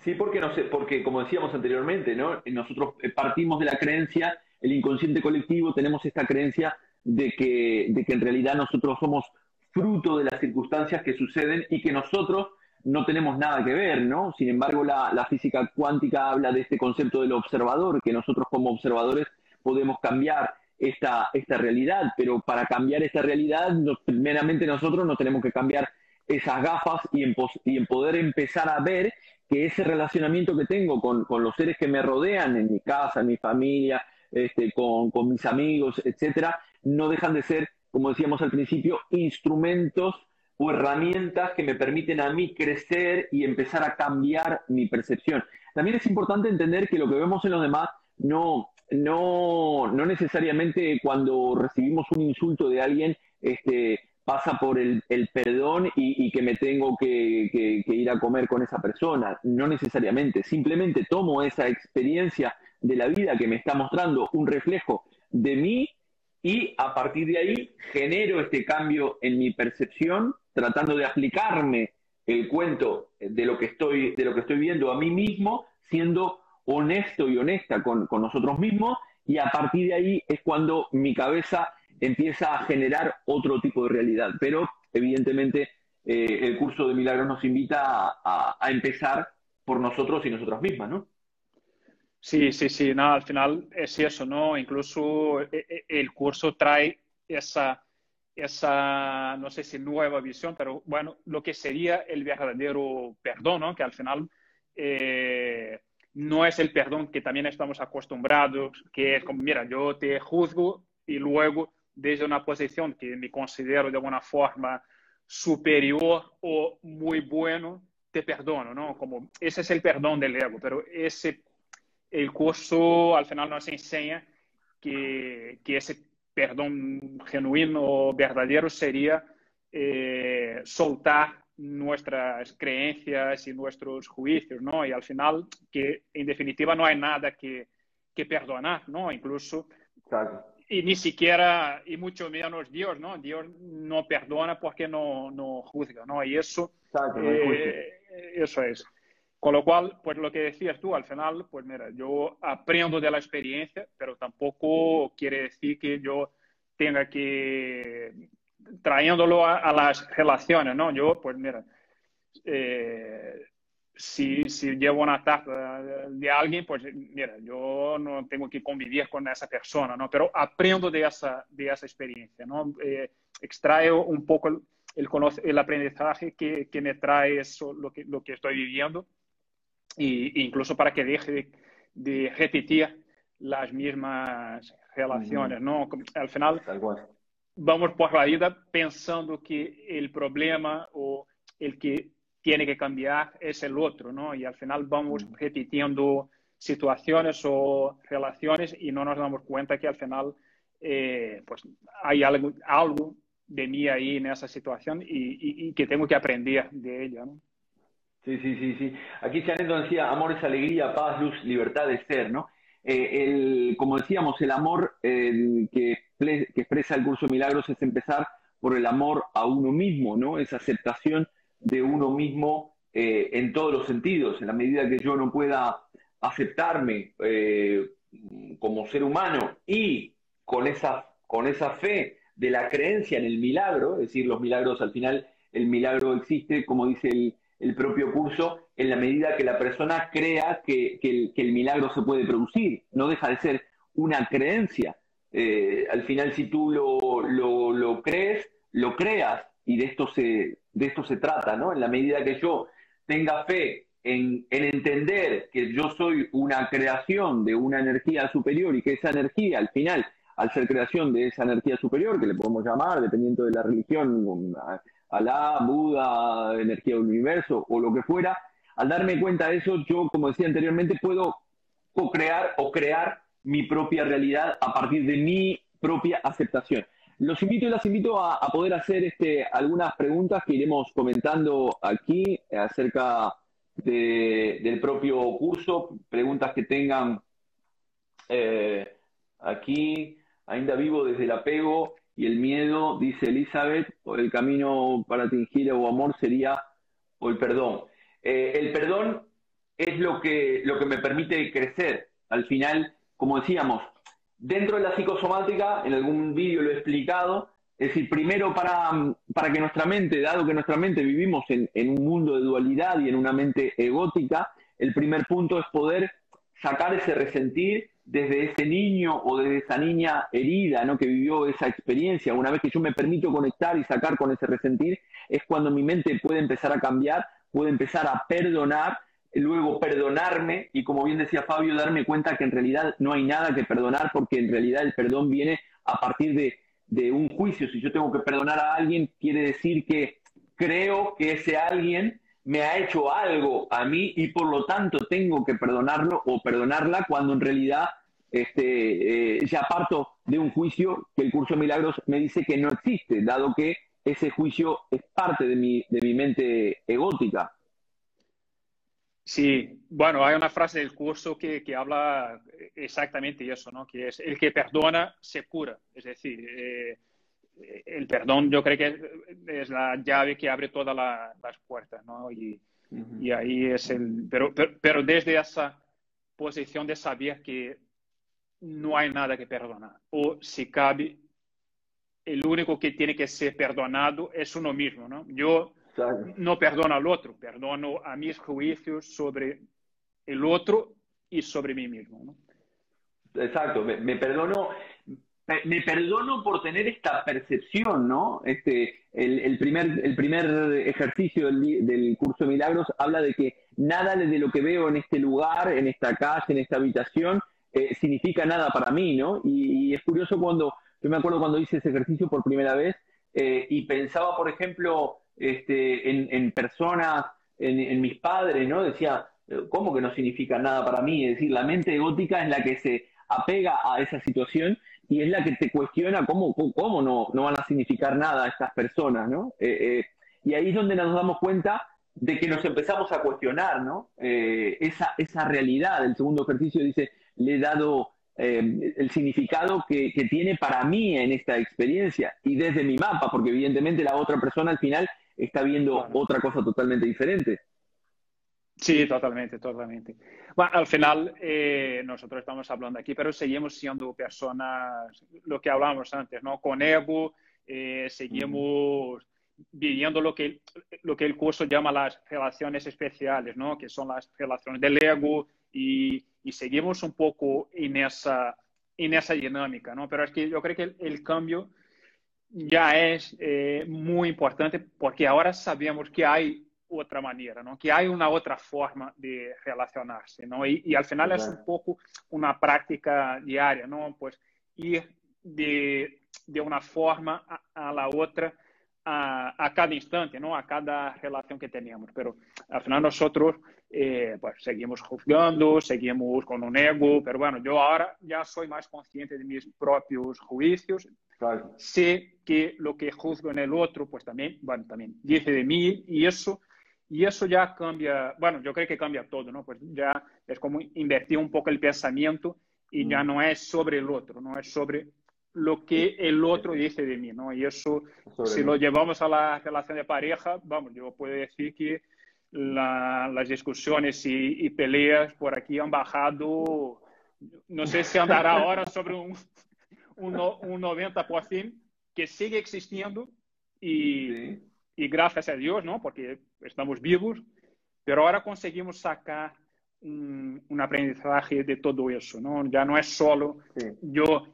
[SPEAKER 1] Sí, porque, no sé, porque como decíamos anteriormente, ¿no? Nosotros eh, partimos de la creencia, el inconsciente colectivo, tenemos esta creencia de que, de que en realidad nosotros somos fruto de las circunstancias que suceden y que nosotros no tenemos nada que ver, ¿no? Sin embargo, la, física cuántica habla de este concepto del observador, que nosotros como observadores podemos cambiar esta, esta realidad, pero para cambiar esta realidad, primeramente nosotros no tenemos que cambiar esas gafas y en, y en poder empezar a ver que ese relacionamiento que tengo con, los seres que me rodean, en mi casa, en mi familia, este, con, con mis amigos, etcétera, no dejan de ser, como decíamos al principio, instrumentos o herramientas que me permiten a mí crecer y empezar a cambiar mi percepción. También es importante entender que lo que vemos en los demás no, no, no necesariamente cuando recibimos un insulto de alguien este, pasa por el, perdón y, que me tengo que, ir a comer con esa persona. No necesariamente. Simplemente tomo esa experiencia de la vida que me está mostrando un reflejo de mí y a partir de ahí genero este cambio en mi percepción tratando de aplicarme el cuento de lo que estoy, de lo que estoy viendo a mí mismo, siendo honesto y honesta con, nosotros mismos, y a partir de ahí es cuando mi cabeza empieza a generar otro tipo de realidad. Pero evidentemente eh, el curso de milagros nos invita a, empezar por nosotros y nosotras mismas, ¿no?
[SPEAKER 2] Sí, sí, sí, no, al final es eso, ¿no? Incluso eh, eh, el curso trae esa, esa, no sé si nueva visión, pero bueno, lo que sería el verdadero perdón, ¿no? que al final eh, no es el perdón que también estamos acostumbrados, que es como, mira, yo te juzgo y luego desde una posición que me considero de alguna forma superior o muy bueno, te perdono, ¿no? Como ese es el perdón del ego, pero ese, el curso al final nos enseña que, que ese perdón genuino verdadero sería eh, soltar nuestras creencias y nuestros juicios, ¿no? Y al final, que en definitiva no hay nada que, que perdonar, ¿no? Incluso, y ni siquiera, y mucho menos Dios, ¿no? Dios no perdona porque no, no juzga, ¿no? Y eso, eh, eso es. Con lo cual, pues lo que decías tú, al final, pues mira, yo aprendo de la experiencia, pero tampoco quiere decir que yo tenga que trayéndolo a, las relaciones, ¿no? Yo, pues mira, eh, si, si, llevo una taza de alguien, pues mira, yo no tengo que convivir con esa persona, ¿no? Pero aprendo de esa, de esa experiencia, ¿no? Eh, un poco el, el, aprendizaje que, que, me trae eso, lo que, lo que estoy viviendo, y, incluso para que deje de, de repetir las mismas relaciones, ¿no? Al final, vamos por la vida pensando que el problema o el que tiene que cambiar es el otro, ¿no? Y al final vamos repitiendo situaciones o relaciones y no nos damos cuenta que al final eh, pues hay algo, algo de mí ahí en esa situación y, que tengo que aprender de ella, ¿no?
[SPEAKER 1] Sí, sí, sí, sí. Aquí Chanendo decía, amor es alegría, paz, luz, libertad de ser, ¿no? Eh, el, como decíamos, el amor que, que, expresa el curso de milagros es empezar por el amor a uno mismo, ¿no? Esa aceptación de uno mismo eh, en todos los sentidos. En la medida que yo no pueda aceptarme eh, como ser humano y con esa, con esa fe de la creencia en el milagro, es decir, los milagros al final, el milagro existe, como dice el, el propio curso en la medida que la persona crea que, el, milagro se puede producir. No deja de ser una creencia. Eh, al final, si tú lo, crees, lo creas, y de esto se, de esto se trata, ¿no? En la medida que yo tenga fe en, en, entender que yo soy una creación de una energía superior y que esa energía, al final, al ser creación de esa energía superior, que le podemos llamar, dependiendo de la religión, Alá, Buda, energía del universo o lo que fuera, al darme cuenta de eso, yo, como decía anteriormente, puedo co-crear o crear mi propia realidad a partir de mi propia aceptación. Los invito y las invito a, poder hacer este, algunas preguntas que iremos comentando aquí acerca del propio curso, preguntas que tengan eh, aquí, ainda vivo desde el apego, y el miedo, dice Elizabeth, el camino para tingir o amor sería o el perdón. Eh, el perdón es lo que, lo que me permite crecer. Al final, como decíamos, dentro de la psicosomática, en algún vídeo lo he explicado, es decir, primero para, para que nuestra mente, dado que nuestra mente vivimos en, en un mundo de dualidad y en una mente egótica, el primer punto es poder sacar ese resentir desde ese niño o desde esa niña herida, ¿no? Que vivió esa experiencia. Una vez que yo me permito conectar y sacar con ese resentir, es cuando mi mente puede empezar a cambiar, puede empezar a perdonar, luego perdonarme y como bien decía Fabio, darme cuenta que en realidad no hay nada que perdonar porque en realidad el perdón viene a partir de, de un juicio. Si yo tengo que perdonar a alguien, quiere decir que creo que ese alguien me ha hecho algo a mí y por lo tanto tengo que perdonarlo o perdonarla cuando en realidad este, eh, ya parto de un juicio que el curso de milagros me dice que no existe, dado que ese juicio es parte de mi, de mi mente egótica.
[SPEAKER 2] Sí, bueno, hay una frase del curso que, que habla exactamente eso, ¿no? Que es el que perdona se cura. Es decir, eh, el perdón yo creo que es, la llave que abre todas las puertas, ¿no? Y, y ahí es el... Pero, pero, pero, desde esa posición de saber que no hay nada que perdonar. O si cabe, el único que tiene que ser perdonado es uno mismo, ¿no? Yo no perdono al otro, perdono a mis juicios sobre el otro y sobre mí mismo, ¿no?
[SPEAKER 1] Exacto, me, me perdono me perdono por tener esta percepción, ¿no? Este, el, primer, el primer ejercicio del, curso de milagros habla de que nada de lo que veo en este lugar, en esta casa, en esta habitación, eh, significa nada para mí, ¿no? Y, es curioso cuando, yo me acuerdo cuando hice ese ejercicio por primera vez eh, y pensaba, por ejemplo, este, en, personas, en, en, mis padres, ¿no? Decía, ¿cómo que no significa nada para mí? Es decir, la mente egótica es la que se apega a esa situación y es la que te cuestiona cómo, cómo no, no van a significar nada estas personas, ¿no? Eh, eh, y ahí es donde nos damos cuenta de que nos empezamos a cuestionar, ¿no? Eh, esa, esa realidad. El segundo ejercicio dice, le he dado el significado que, tiene para mí en esta experiencia y desde mi mapa, porque evidentemente la otra persona al final está viendo otra cosa totalmente diferente.
[SPEAKER 2] Sí, totalmente, totalmente. Bueno, al final eh, nosotros estamos hablando aquí, pero seguimos siendo personas, lo que hablábamos antes, ¿no? Con ego, seguimos viviendo lo que, lo que el curso llama las relaciones especiales, ¿no? que son las relaciones del ego y, y seguimos un poco en esa, en esa dinámica. ¿no? Pero es que yo creo que el, cambio ya es eh, muy importante porque ahora sabemos que hay otra manera, ¿no? que hay una otra forma de relacionarse. ¿no? Y, y al final es un poco una práctica diaria, ¿no? pues ir de, de una forma a, a la otra a, cada instante, ¿no? a cada relación que teníamos. Pero al final nosotros eh, pues, seguimos juzgando, seguimos con un ego, pero bueno, yo ahora ya soy más consciente de mis propios juicios. Sé que lo que juzgo en el otro, pues también, bueno, también dice de mí y eso, y eso ya cambia, bueno, yo creo que cambia todo, ¿no? Pues ya es como invertir un poco el pensamiento y ya mm. no es sobre el otro, no es sobre lo que el otro dice de mí, ¿no? Y eso, si lo llevamos a la relación de pareja, vamos, yo puedo decir que las discusiones y, peleas por aquí han bajado, no sé si andará ahora sobre un, un, un 90%, que sigue existiendo y, y gracias a Dios, ¿no? Porque estamos vivos, pero ahora conseguimos sacar un, aprendizaje de todo eso, ¿no? Ya no es solo yo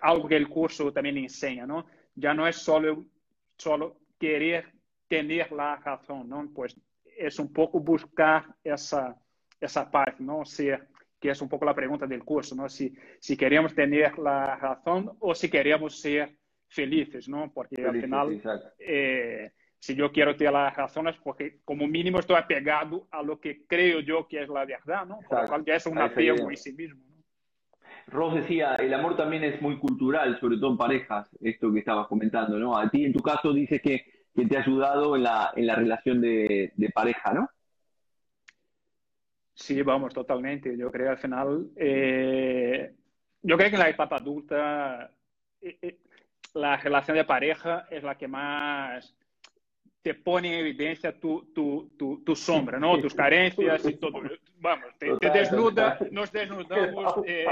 [SPEAKER 2] algo que el curso también enseña, ¿no? Ya no es solo, solo querer tener la razón, ¿no? Pues es un poco buscar esa, esa paz, ¿no? que es un poco la pregunta del curso, ¿no? Si, si queremos tener la razón o si queremos ser felices, ¿no? Porque al final, eh, si yo quiero tener la razón es porque como mínimo estoy apegado a lo que creo yo que es la verdad, ¿no? Por lo cual ya es un apego en sí mismo.
[SPEAKER 1] Ross decía, el amor también es muy cultural, sobre todo en parejas, esto que estabas comentando, ¿no? A ti, en tu caso, dices que, te ha ayudado en la, en la relación de, pareja, ¿no?
[SPEAKER 2] Sí, vamos, totalmente. Yo creo al final, eh, yo creo que en la etapa adulta, eh, eh, la relación de pareja es la que más te pone en evidencia tu, tu, tu, tu sombra, ¿no? Tus carencias y todo. Vamos, te, desnuda, nos desnudamos. Eh,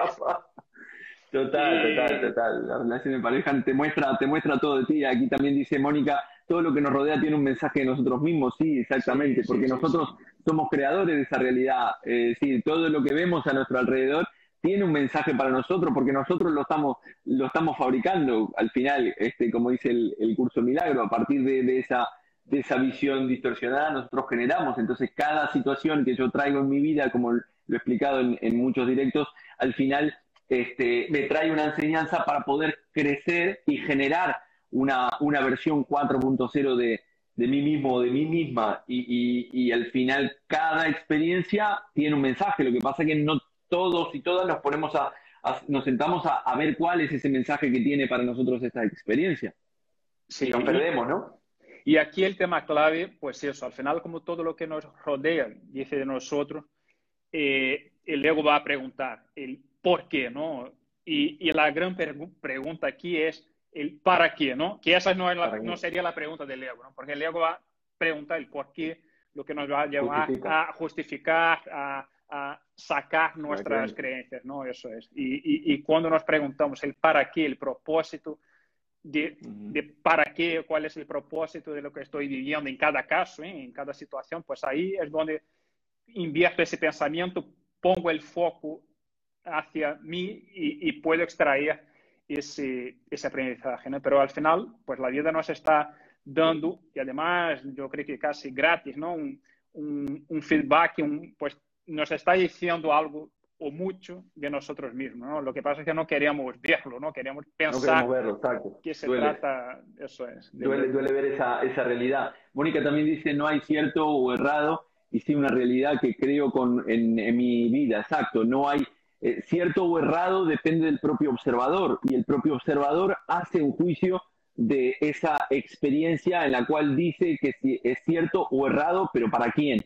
[SPEAKER 1] total, total, total. La relación de pareja te muestra, te muestra todo de ti. Aquí también dice Mónica, todo lo que nos rodea tiene un mensaje de nosotros mismos. Sí, exactamente, porque nosotros somos creadores de esa realidad. Eh, sí, todo lo que vemos a nuestro alrededor tiene un mensaje para nosotros porque nosotros lo estamos, lo estamos fabricando al final, este, como dice el, el curso Milagro, a partir de, de esa de esa visión distorsionada nosotros generamos. Entonces, cada situación que yo traigo en mi vida, como lo he explicado en, muchos directos, al final este, me trae una enseñanza para poder crecer y generar una, una versión 4.0 de, de mí mismo o de mí misma. Y, y, al final, cada experiencia tiene un mensaje. Lo que pasa es que no todos y todas nos ponemos a, nos sentamos a, a, ver cuál es ese mensaje que tiene para nosotros esta experiencia.
[SPEAKER 2] Sí, nos perdemos, ¿no? Y aquí el tema clave, pues eso, al final como todo lo que nos rodea dice de nosotros, eh, el ego va a preguntar el por qué, ¿no? Y, la gran pregunta aquí es el para qué, ¿no? Que esa no, no sería la pregunta del ego, ¿no? Porque el ego va a preguntar el por qué, lo que nos va a llevar a justificar, a, sacar nuestras creencias, ¿no? Eso es. Y, y, cuando nos preguntamos el para qué, el propósito, de, para qué, cuál es el propósito de lo que estoy viviendo en cada caso, ¿eh? en cada situación, pues ahí es donde invierto ese pensamiento, pongo el foco hacia mí y, puedo extraer ese, ese aprendizaje. ¿no? Pero al final, pues la vida nos está dando, y además yo creo que casi gratis, ¿no? un, un, un feedback, un, pues nos está diciendo algo o mucho de nosotros mismos. ¿no? Lo que pasa es que no queríamos verlo, no queríamos pensar no verlo, que se trata, eso es.
[SPEAKER 1] Duele, duele, ver esa, esa realidad. Mónica también dice, no hay cierto o errado, y sí una realidad que creo con, en, en mi vida, exacto, no hay eh, cierto o errado, depende del propio observador, y el propio observador hace un juicio de esa experiencia en la cual dice que es cierto o errado, pero ¿para quién?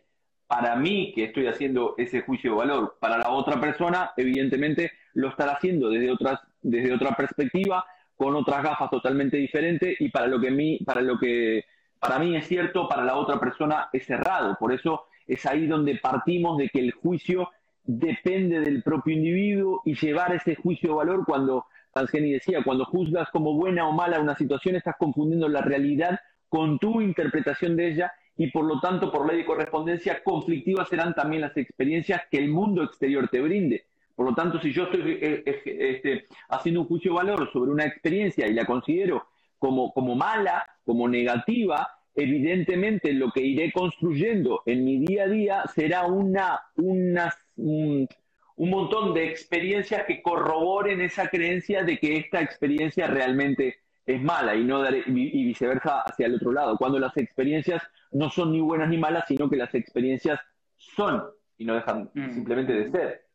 [SPEAKER 1] Para mí, que estoy haciendo ese juicio de valor. Para la otra persona, evidentemente, lo estará haciendo desde, otras, desde otra perspectiva, con otras gafas totalmente diferentes, y para lo que, mí, para lo que para mí es cierto, para la otra persona es errado. Por eso es ahí donde partimos de que el juicio depende del propio individuo y llevar ese juicio de valor cuando Tangeni decía, cuando juzgas como buena o mala una situación, estás confundiendo la realidad con tu interpretación de ella y por lo tanto, por ley de correspondencia, conflictivas serán también las experiencias que el mundo exterior te brinde. Por lo tanto, si yo estoy eh, eh, este, haciendo un juicio de valor sobre una experiencia y la considero como, como mala, como negativa, evidentemente lo que iré construyendo en mi día a día será una, una, un, montón de experiencias que corroboren esa creencia de que esta experiencia realmente es mala y, no y viceversa hacia el otro lado, cuando las experiencias no son ni buenas ni malas, sino que las experiencias son y no dejan mm. simplemente de ser.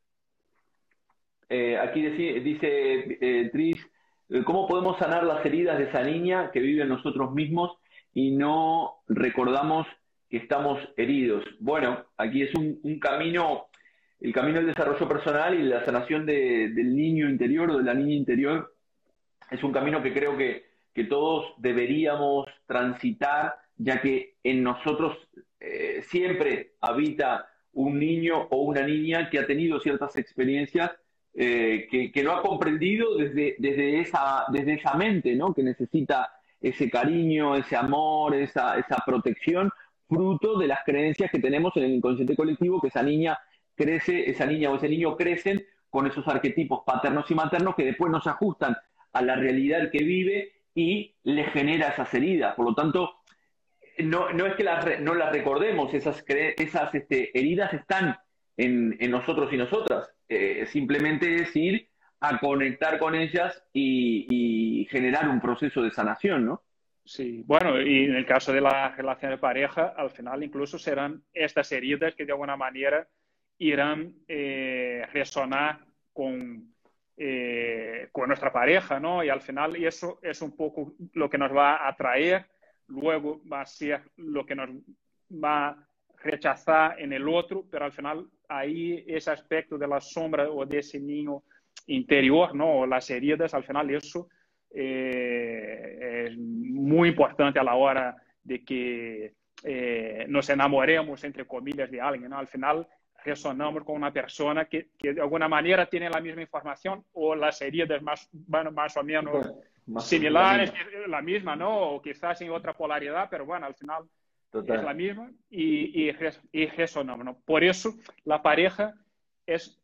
[SPEAKER 1] Eh, aquí dice, dice eh, Tris, eh, ¿cómo podemos sanar las heridas de esa niña que vive en nosotros mismos y no recordamos que estamos heridos. Bueno, aquí es un, camino, el camino del desarrollo personal y la sanación del niño interior o de la niña interior es un camino que creo que, todos deberíamos transitar, ya que en nosotros eh, siempre habita un niño o una niña que ha tenido ciertas experiencias eh, que, no ha comprendido desde, desde, esa, desde esa mente, ¿no? que necesita ese cariño, ese amor, esa, esa protección, fruto de las creencias que tenemos en el inconsciente colectivo, que esa niña crece, esa niña o ese niño crecen con esos arquetipos paternos y maternos que después no se ajustan a la realidad que vive y le genera esas heridas. Por lo tanto, no, no es que las, no las recordemos, esas, esas este, heridas están en, nosotros y nosotras. Eh, simplemente es ir a conectar con ellas y, generar un proceso de sanación, ¿no?
[SPEAKER 2] Sí, bueno, y en el caso de la relación de pareja, al final incluso serán estas heridas que de alguna manera irán eh, resonar con, eh, con nuestra pareja, ¿no? Y al final eso es un poco lo que nos va a atraer, luego va a ser lo que nos va a rechazar en el otro, pero al final ahí ese aspecto de la sombra o de ese niño interior, ¿no? Las heridas, al final eso eh, es muy importante a la hora de que eh, nos enamoremos, entre comillas, de alguien, ¿no? Al final resonamos con una persona que, que, de alguna manera tiene la misma información o las heridas más, bueno, más o menos similares, la misma. ¿no? O quizás en otra polaridad, pero bueno, al final es la misma y, y, y resonamos, ¿no? Por eso la pareja es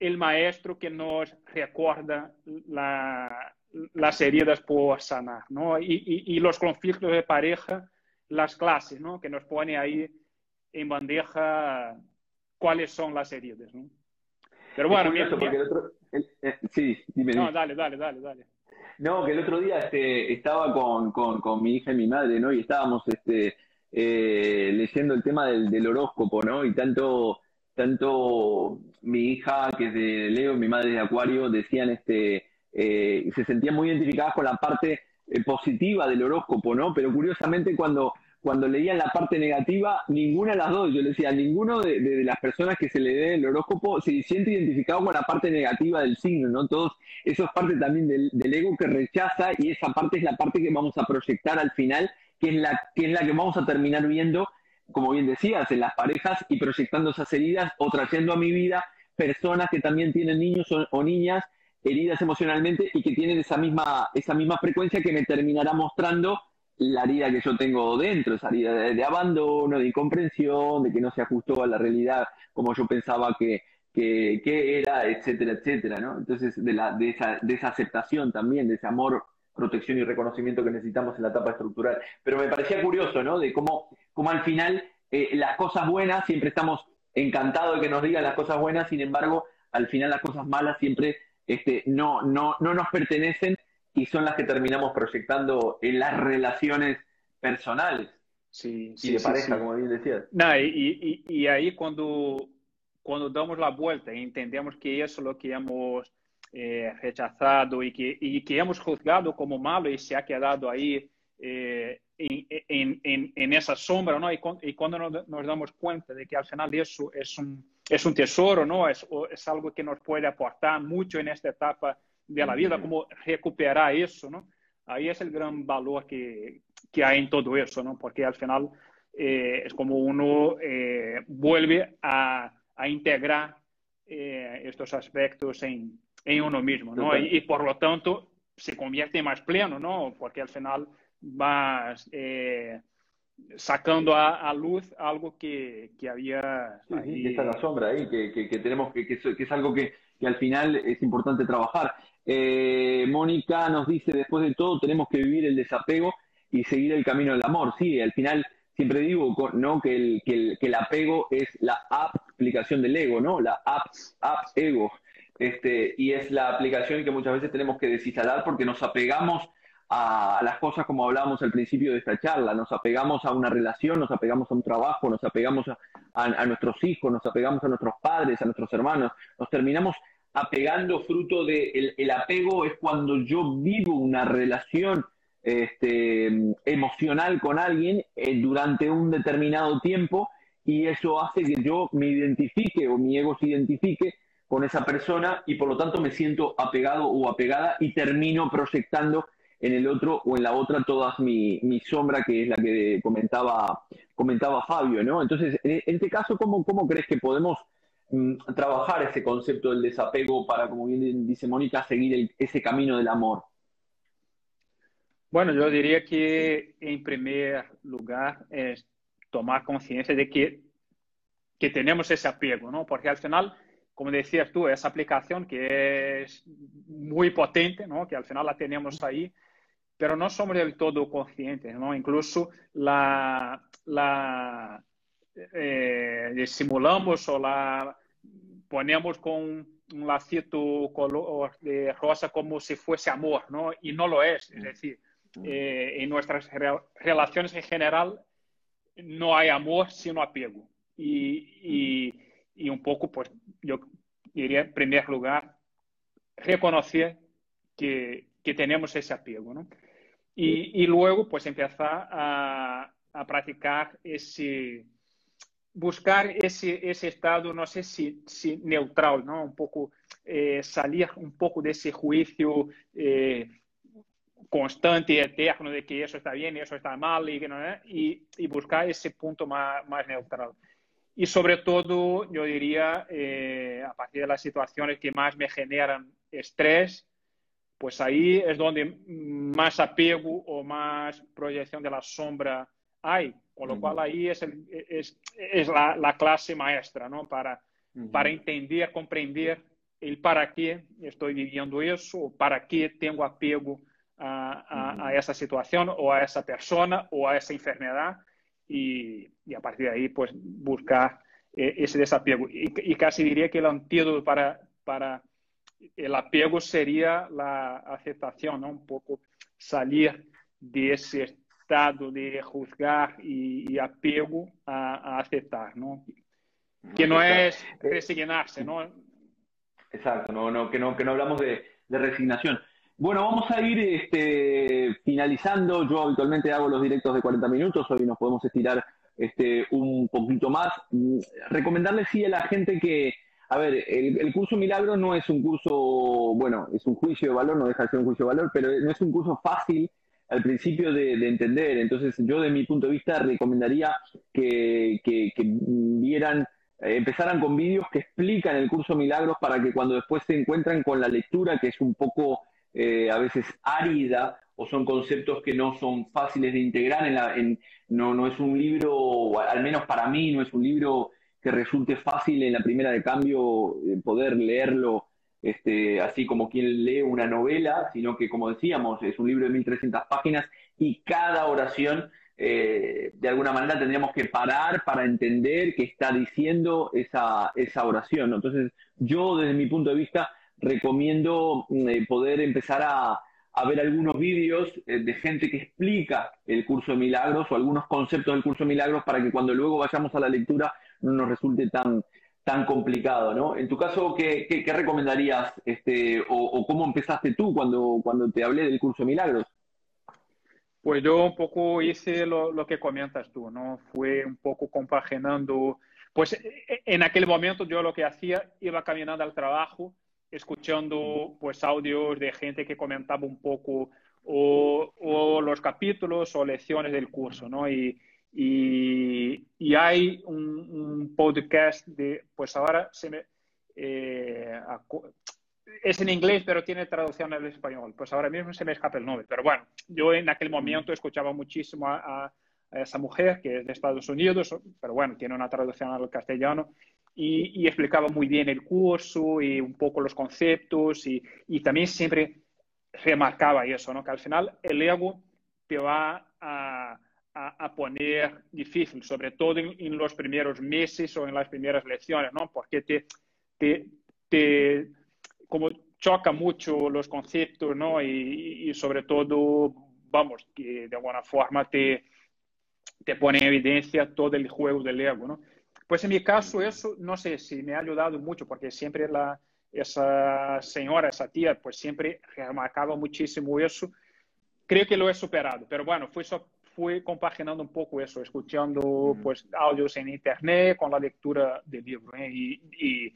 [SPEAKER 2] el maestro que nos recuerda las heridas por sanar, ¿no? Y, los conflictos de pareja, las clases, ¿no? Que nos pone ahí en bandeja cuáles son las heridas, ¿no?
[SPEAKER 1] Pero bueno, mira, eh, sí, dime,
[SPEAKER 2] No, dale, dale, dale, dale.
[SPEAKER 1] No, que el otro día este, estaba con, con, mi hija y mi madre, ¿no? Y estábamos este, eh, leyendo el tema del, del horóscopo, ¿no? Y tanto tanto mi hija, que es de Leo, mi madre de Acuario, decían este, eh, se sentían muy identificadas con la parte positiva del horóscopo, ¿no? Pero curiosamente cuando, cuando leían la parte negativa, ninguna de las dos, yo le decía, ninguno de, las personas que se le dé el horóscopo se siente identificado con la parte negativa del signo, ¿no? Todos, eso es parte también del, ego que rechaza y esa parte es la parte que vamos a proyectar al final, que es la que, vamos a terminar viendo como bien decías, en las parejas y proyectando esas heridas o trayendo a mi vida personas que también tienen niños o, niñas heridas emocionalmente y que tienen esa misma, esa misma frecuencia que me terminará mostrando la herida que yo tengo dentro, esa herida de, abandono, de incomprensión, de que no se ajustó a la realidad como yo pensaba que, que, era, etcétera, etcétera, ¿no? Entonces, de, la, de, esa, de esa aceptación también, de ese amor protección y reconocimiento que necesitamos en la etapa estructural. Pero me parecía curioso, ¿no? De cómo, cómo al final eh, las cosas buenas, siempre estamos encantados de que nos digan las cosas buenas, sin embargo, al final las cosas malas siempre este, no, no, no nos pertenecen y son las que terminamos proyectando en las relaciones personales.
[SPEAKER 2] Sí,
[SPEAKER 1] y de pareja, como bien decías.
[SPEAKER 2] y, y, ahí cuando, cuando damos la vuelta y entendemos que eso es lo que hemos eh, rechazado y que, y que hemos juzgado como malo y se ha quedado ahí eh, en, en, en, esa sombra, ¿no? Y, y cuando nos, nos, damos cuenta de que al final eso es un, es un tesoro, ¿no? Es, es algo que nos puede aportar mucho en esta etapa de la vida, como recuperar eso, ¿no? Ahí es el gran valor que, que hay en todo eso, ¿no? Porque al final eh, es como uno eh, vuelve a, a integrar eh, estos aspectos en, en, uno mismo, ¿no? Y, y, por lo tanto se convierte más pleno, ¿no? Porque al final vas eh, sacando a, a, luz algo que, que había.
[SPEAKER 1] Sí, ahí. que está en la sombra ahí, que, que, que tenemos que, que, es algo que, que al final es importante trabajar. Eh, Mónica nos dice, después de todo, tenemos que vivir el desapego y seguir el camino del amor. Sí, al final siempre digo ¿no? que, el, que, el, que el apego es la aplicación del ego, ¿no? La app, app ego. Este, y es la aplicación que muchas veces tenemos que desinstalar porque nos apegamos a las cosas como hablábamos al principio de esta charla, nos apegamos a una relación, nos apegamos a un trabajo, nos apegamos a, a, a, nuestros hijos, nos apegamos a nuestros padres, a nuestros hermanos, nos terminamos apegando fruto de el, apego es cuando yo vivo una relación este, emocional con alguien eh, durante un determinado tiempo y eso hace que yo me identifique o mi ego se identifique con esa persona y por lo tanto me siento apegado o apegada y termino proyectando en el otro o en la otra toda mi, mi sombra, que es la que comentaba, comentaba Fabio, ¿no? Entonces, en, este caso, ¿cómo, ¿cómo crees que podemos trabajar ese concepto del desapego para, como bien dice Mónica, seguir ese camino del amor?
[SPEAKER 2] Bueno, yo diría que en primer lugar es tomar conciencia de que, que tenemos ese apego, ¿no? Porque al final, como decías tú, esa aplicación que es muy potente, ¿no? Que al final la tenemos ahí, pero no somos del todo conscientes, ¿no? Incluso la, la eh, simulamos o la ponemos con un lacito color de rosa como si fuese amor, ¿no? Y no lo es, es decir, eh, en nuestras re relaciones en general no hay amor sino apego. Y, y, y, un poco, pues yo diría, en primer lugar, reconocer que, que tenemos ese apego, ¿no? Y, y luego, pues empezar a, a, practicar ese, buscar ese, ese estado, no sé si, si neutral, ¿no? Un poco eh, salir un poco de ese juicio eh, constante y eterno de que eso está bien y eso está mal y, ¿no? y, y buscar ese punto más, más, neutral. Y sobre todo, yo diría, eh, a partir de las situaciones que más me generan estrés, pues ahí es donde más apego o más proyección de la sombra hay, con lo uh -huh. cual ahí es, el, es, es la, la, clase maestra, ¿no? Para, uh -huh. para entender, comprender el para qué estoy viviendo eso, o para qué tengo apego a, a, a esa situación, o a esa persona, o a esa enfermedad, y, y a partir de ahí, pues buscar eh, ese desapego. Y, y, casi diría que el antídoto para, para el apego sería la aceptación, ¿no? Un poco salir de ese estado de juzgar y, y apego a, a, aceptar, ¿no? Que no es resignarse, ¿no?
[SPEAKER 1] Exacto, no, no, que, no, que no hablamos de, de resignación. Bueno, vamos a ir este, finalizando. Yo habitualmente hago los directos de 40 minutos, hoy nos podemos estirar este, un poquito más. Recomendarle sí a la gente que, a ver, el, el, curso Milagro no es un curso, bueno, es un juicio de valor, no deja de ser un juicio de valor, pero no es un curso fácil al principio de, de entender. Entonces, yo de mi punto de vista recomendaría que, vieran, eh, empezaran con vídeos que explican el curso Milagros para que cuando después se encuentran con la lectura, que es un poco eh, a veces árida, o son conceptos que no son fáciles de integrar, en la, en, no, no es un libro, al menos para mí, no es un libro que resulte fácil en la primera de cambio eh, poder leerlo este, así como quien lee una novela, sino que, como decíamos, es un libro de 1300 páginas y cada oración, eh, de alguna manera, tendríamos que parar para entender qué está diciendo esa, esa oración. Entonces, yo, desde mi punto de vista, recomiendo eh, poder empezar a, a, ver algunos vídeos eh, de gente que explica el curso de milagros o algunos conceptos del curso de milagros para que cuando luego vayamos a la lectura no nos resulte tan, tan complicado, ¿no? En tu caso, ¿qué, qué, recomendarías este, o, cómo empezaste tú cuando, cuando te hablé del curso de milagros?
[SPEAKER 2] Pues yo un poco hice lo, lo, que comentas tú, ¿no? Fue un poco compaginando, pues e, e, en aquel momento yo lo que hacía, iba caminando al trabajo, escuchando pues audios de gente que comentaba un poco o, o los capítulos o lecciones del curso, ¿no? Y, y, y hay un, un, podcast de, pues ahora se me, eh, es en inglés, pero tiene traducción al español. Pues ahora mismo se me escapa el nombre. Pero bueno, yo en aquel momento escuchaba muchísimo a, a, esa mujer que es de Estados Unidos, pero bueno, tiene una traducción al castellano. Y, y, explicaba muy bien el curso y un poco los conceptos y, y también siempre remarcaba eso, ¿no? que al final el ego te va a, a, poner difícil, sobre todo en, los primeros meses o en las primeras lecciones, ¿no? porque te, te, te como choca mucho los conceptos, ¿no? Y, y, sobre todo, vamos, que de alguna forma te, te pone en evidencia todo el juego del ego, ¿no? Pues en mi caso eso, no sé si me ha ayudado mucho, porque siempre la, esa señora, esa tía, pues siempre remarcaba muchísimo eso. Creo que lo he superado, pero bueno, fui, so, fui compaginando un poco eso, escuchando pues audios en internet con la lectura del libro. ¿eh? Y, y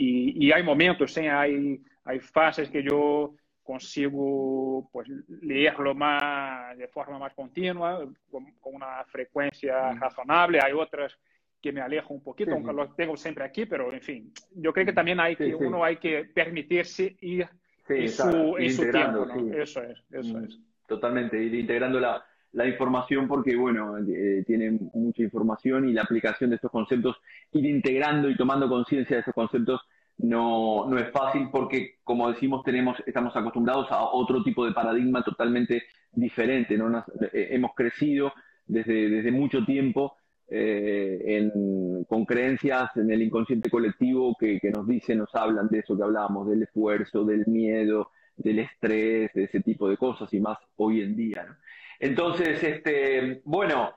[SPEAKER 2] y, y hay momentos, ¿eh? hay, hay fases que yo consigo pues, leerlo más, de forma más continua, con, con una frecuencia mm. razonable. Hay otras que me alejo un poquito, sí, aunque sí. lo tengo siempre aquí, pero en fin, yo creo que también hay que, sí, uno hay que permitirse ir en su, en su tiempo. ¿no? Eso es, eso mm, es.
[SPEAKER 1] Totalmente, ir integrando la, la información porque, bueno, eh, tiene mucha información y la aplicación de estos conceptos, ir integrando y tomando conciencia de estos conceptos no, no es fácil porque, como decimos, tenemos, estamos acostumbrados a otro tipo de paradigma totalmente diferente. ¿no? Eh, hemos crecido desde, desde mucho tiempo eh, con creencias en el inconsciente colectivo que, que nos dicen, nos hablan de eso que hablábamos, del esfuerzo, del miedo, del estrés, de ese tipo de cosas y más hoy en día. ¿no? Entonces, este, bueno,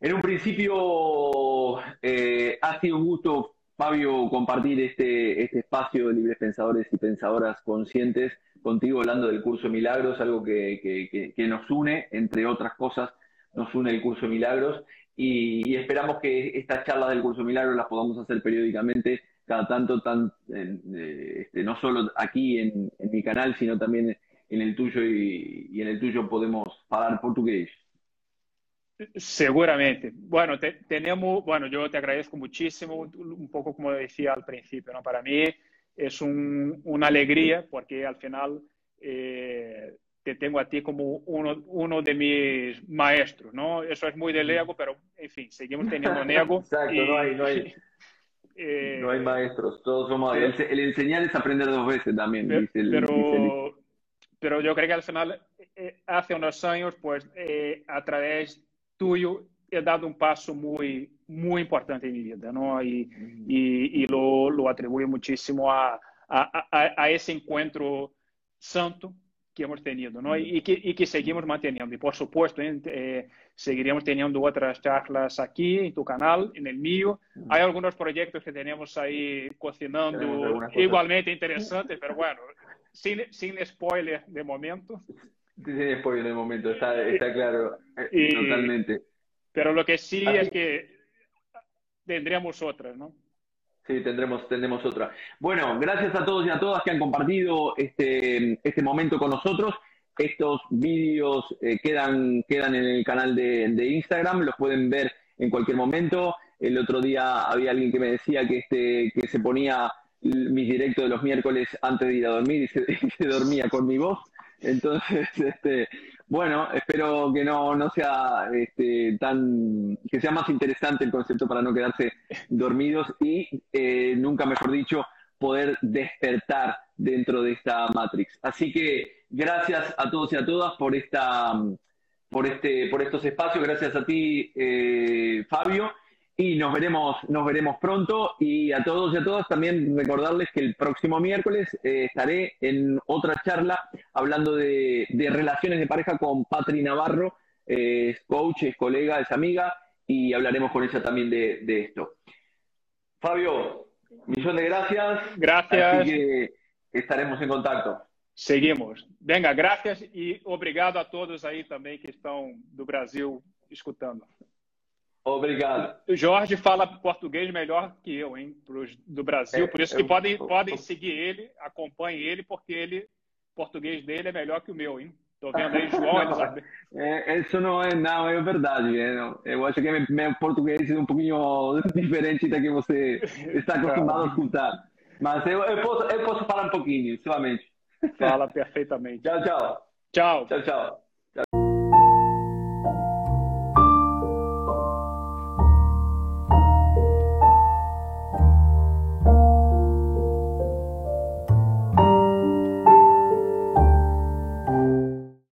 [SPEAKER 1] en un principio eh, ha sido un gusto, Fabio, compartir este, este espacio de libres pensadores y pensadoras conscientes contigo hablando del curso de Milagros, algo que, que, nos une, entre otras cosas, nos une el curso de Milagros y, esperamos que estas charlas del curso de Milagros las podamos hacer periódicamente, cada tanto, tan, eh, este, no solo aquí en, en mi canal, sino también en el tuyo y, y en el tuyo podemos hablar portugués.
[SPEAKER 2] Seguramente. Bueno, te, tenemos, bueno, yo te agradezco muchísimo, un poco como decía al principio, ¿no? Para mí es un, una alegría porque al final eh, te tengo a ti como uno, uno de mis maestros, ¿no? Eso es muy del ego, pero en fin, seguimos teniendo un ego.
[SPEAKER 1] Exacto, y, no hay, no hay. Eh, no hay maestros, todos somos. El, el, enseñar es aprender dos veces también.
[SPEAKER 2] Pero,
[SPEAKER 1] dice el,
[SPEAKER 2] pero,
[SPEAKER 1] dice
[SPEAKER 2] pero yo creo que al final, eh, hace unos años, pues eh, a través tuyo he dado un paso muy, muy importante en mi vida, ¿no? Y, mm. y, y lo, lo, atribuyo muchísimo a, a, a, a, ese encuentro santo que hemos tenido, ¿no? Mm. Y, que, y que seguimos manteniendo. Y por supuesto, ¿eh? Eh, seguiremos teniendo otras charlas aquí, en tu canal, en el mío. Mm. Hay algunos proyectos que tenemos ahí cocinando igualmente interesantes, pero bueno, sin, sin spoiler de momento.
[SPEAKER 1] Sin spoiler de momento, está, está claro, eh, y, totalmente.
[SPEAKER 2] Pero lo que sí Así... es que tendríamos otras, ¿no?
[SPEAKER 1] Sí, tendremos, tendremos otra. Bueno, gracias a todos y a todas que han compartido este, este momento con nosotros. Estos vídeos eh, quedan, quedan en el canal de, de, Instagram, los pueden ver en cualquier momento. El otro día había alguien que me decía que, este, que se ponía mis directos de los miércoles antes de ir a dormir y se, dormía con mi voz. Entonces, este, bueno, espero que no, no sea este, tan, que sea más interesante el concepto para no quedarse dormidos y, eh, nunca mejor dicho, poder despertar dentro de esta Matrix. Así que gracias a todos y a todas por esta, por este, por estos espacios, gracias a ti, eh, Fabio y nos veremos, nos veremos pronto. Y a todos y a todas también recordarles que el próximo miércoles eh, estaré en otra charla hablando de, de, relaciones de pareja con Patri Navarro, eh, es coach, es colega, es amiga, y hablaremos con ella también de, de esto. Fabio, Millón de gracias.
[SPEAKER 2] Gracias.
[SPEAKER 1] Así que estaremos en contacto.
[SPEAKER 2] Seguimos. Venga, gracias e obrigado a todos aí também que estão do Brasil escutando.
[SPEAKER 1] Obrigado.
[SPEAKER 2] O Jorge fala português melhor que eu, hein, do Brasil. É, por isso que eu, podem, eu, podem seguir ele, acompanhem ele, porque ele, português dele é melhor que o meu, hein? Estou vendo aí, João.
[SPEAKER 1] não, é, isso não é, não, é verdade. É, eu acho que meu português é um pouquinho diferente da que você está acostumado a escutar. Mas eu, eu, posso, eu posso falar um pouquinho, solamente.
[SPEAKER 2] Fala perfeitamente.
[SPEAKER 1] tchau, tchau.
[SPEAKER 2] Tchau.
[SPEAKER 1] Tchau, tchau.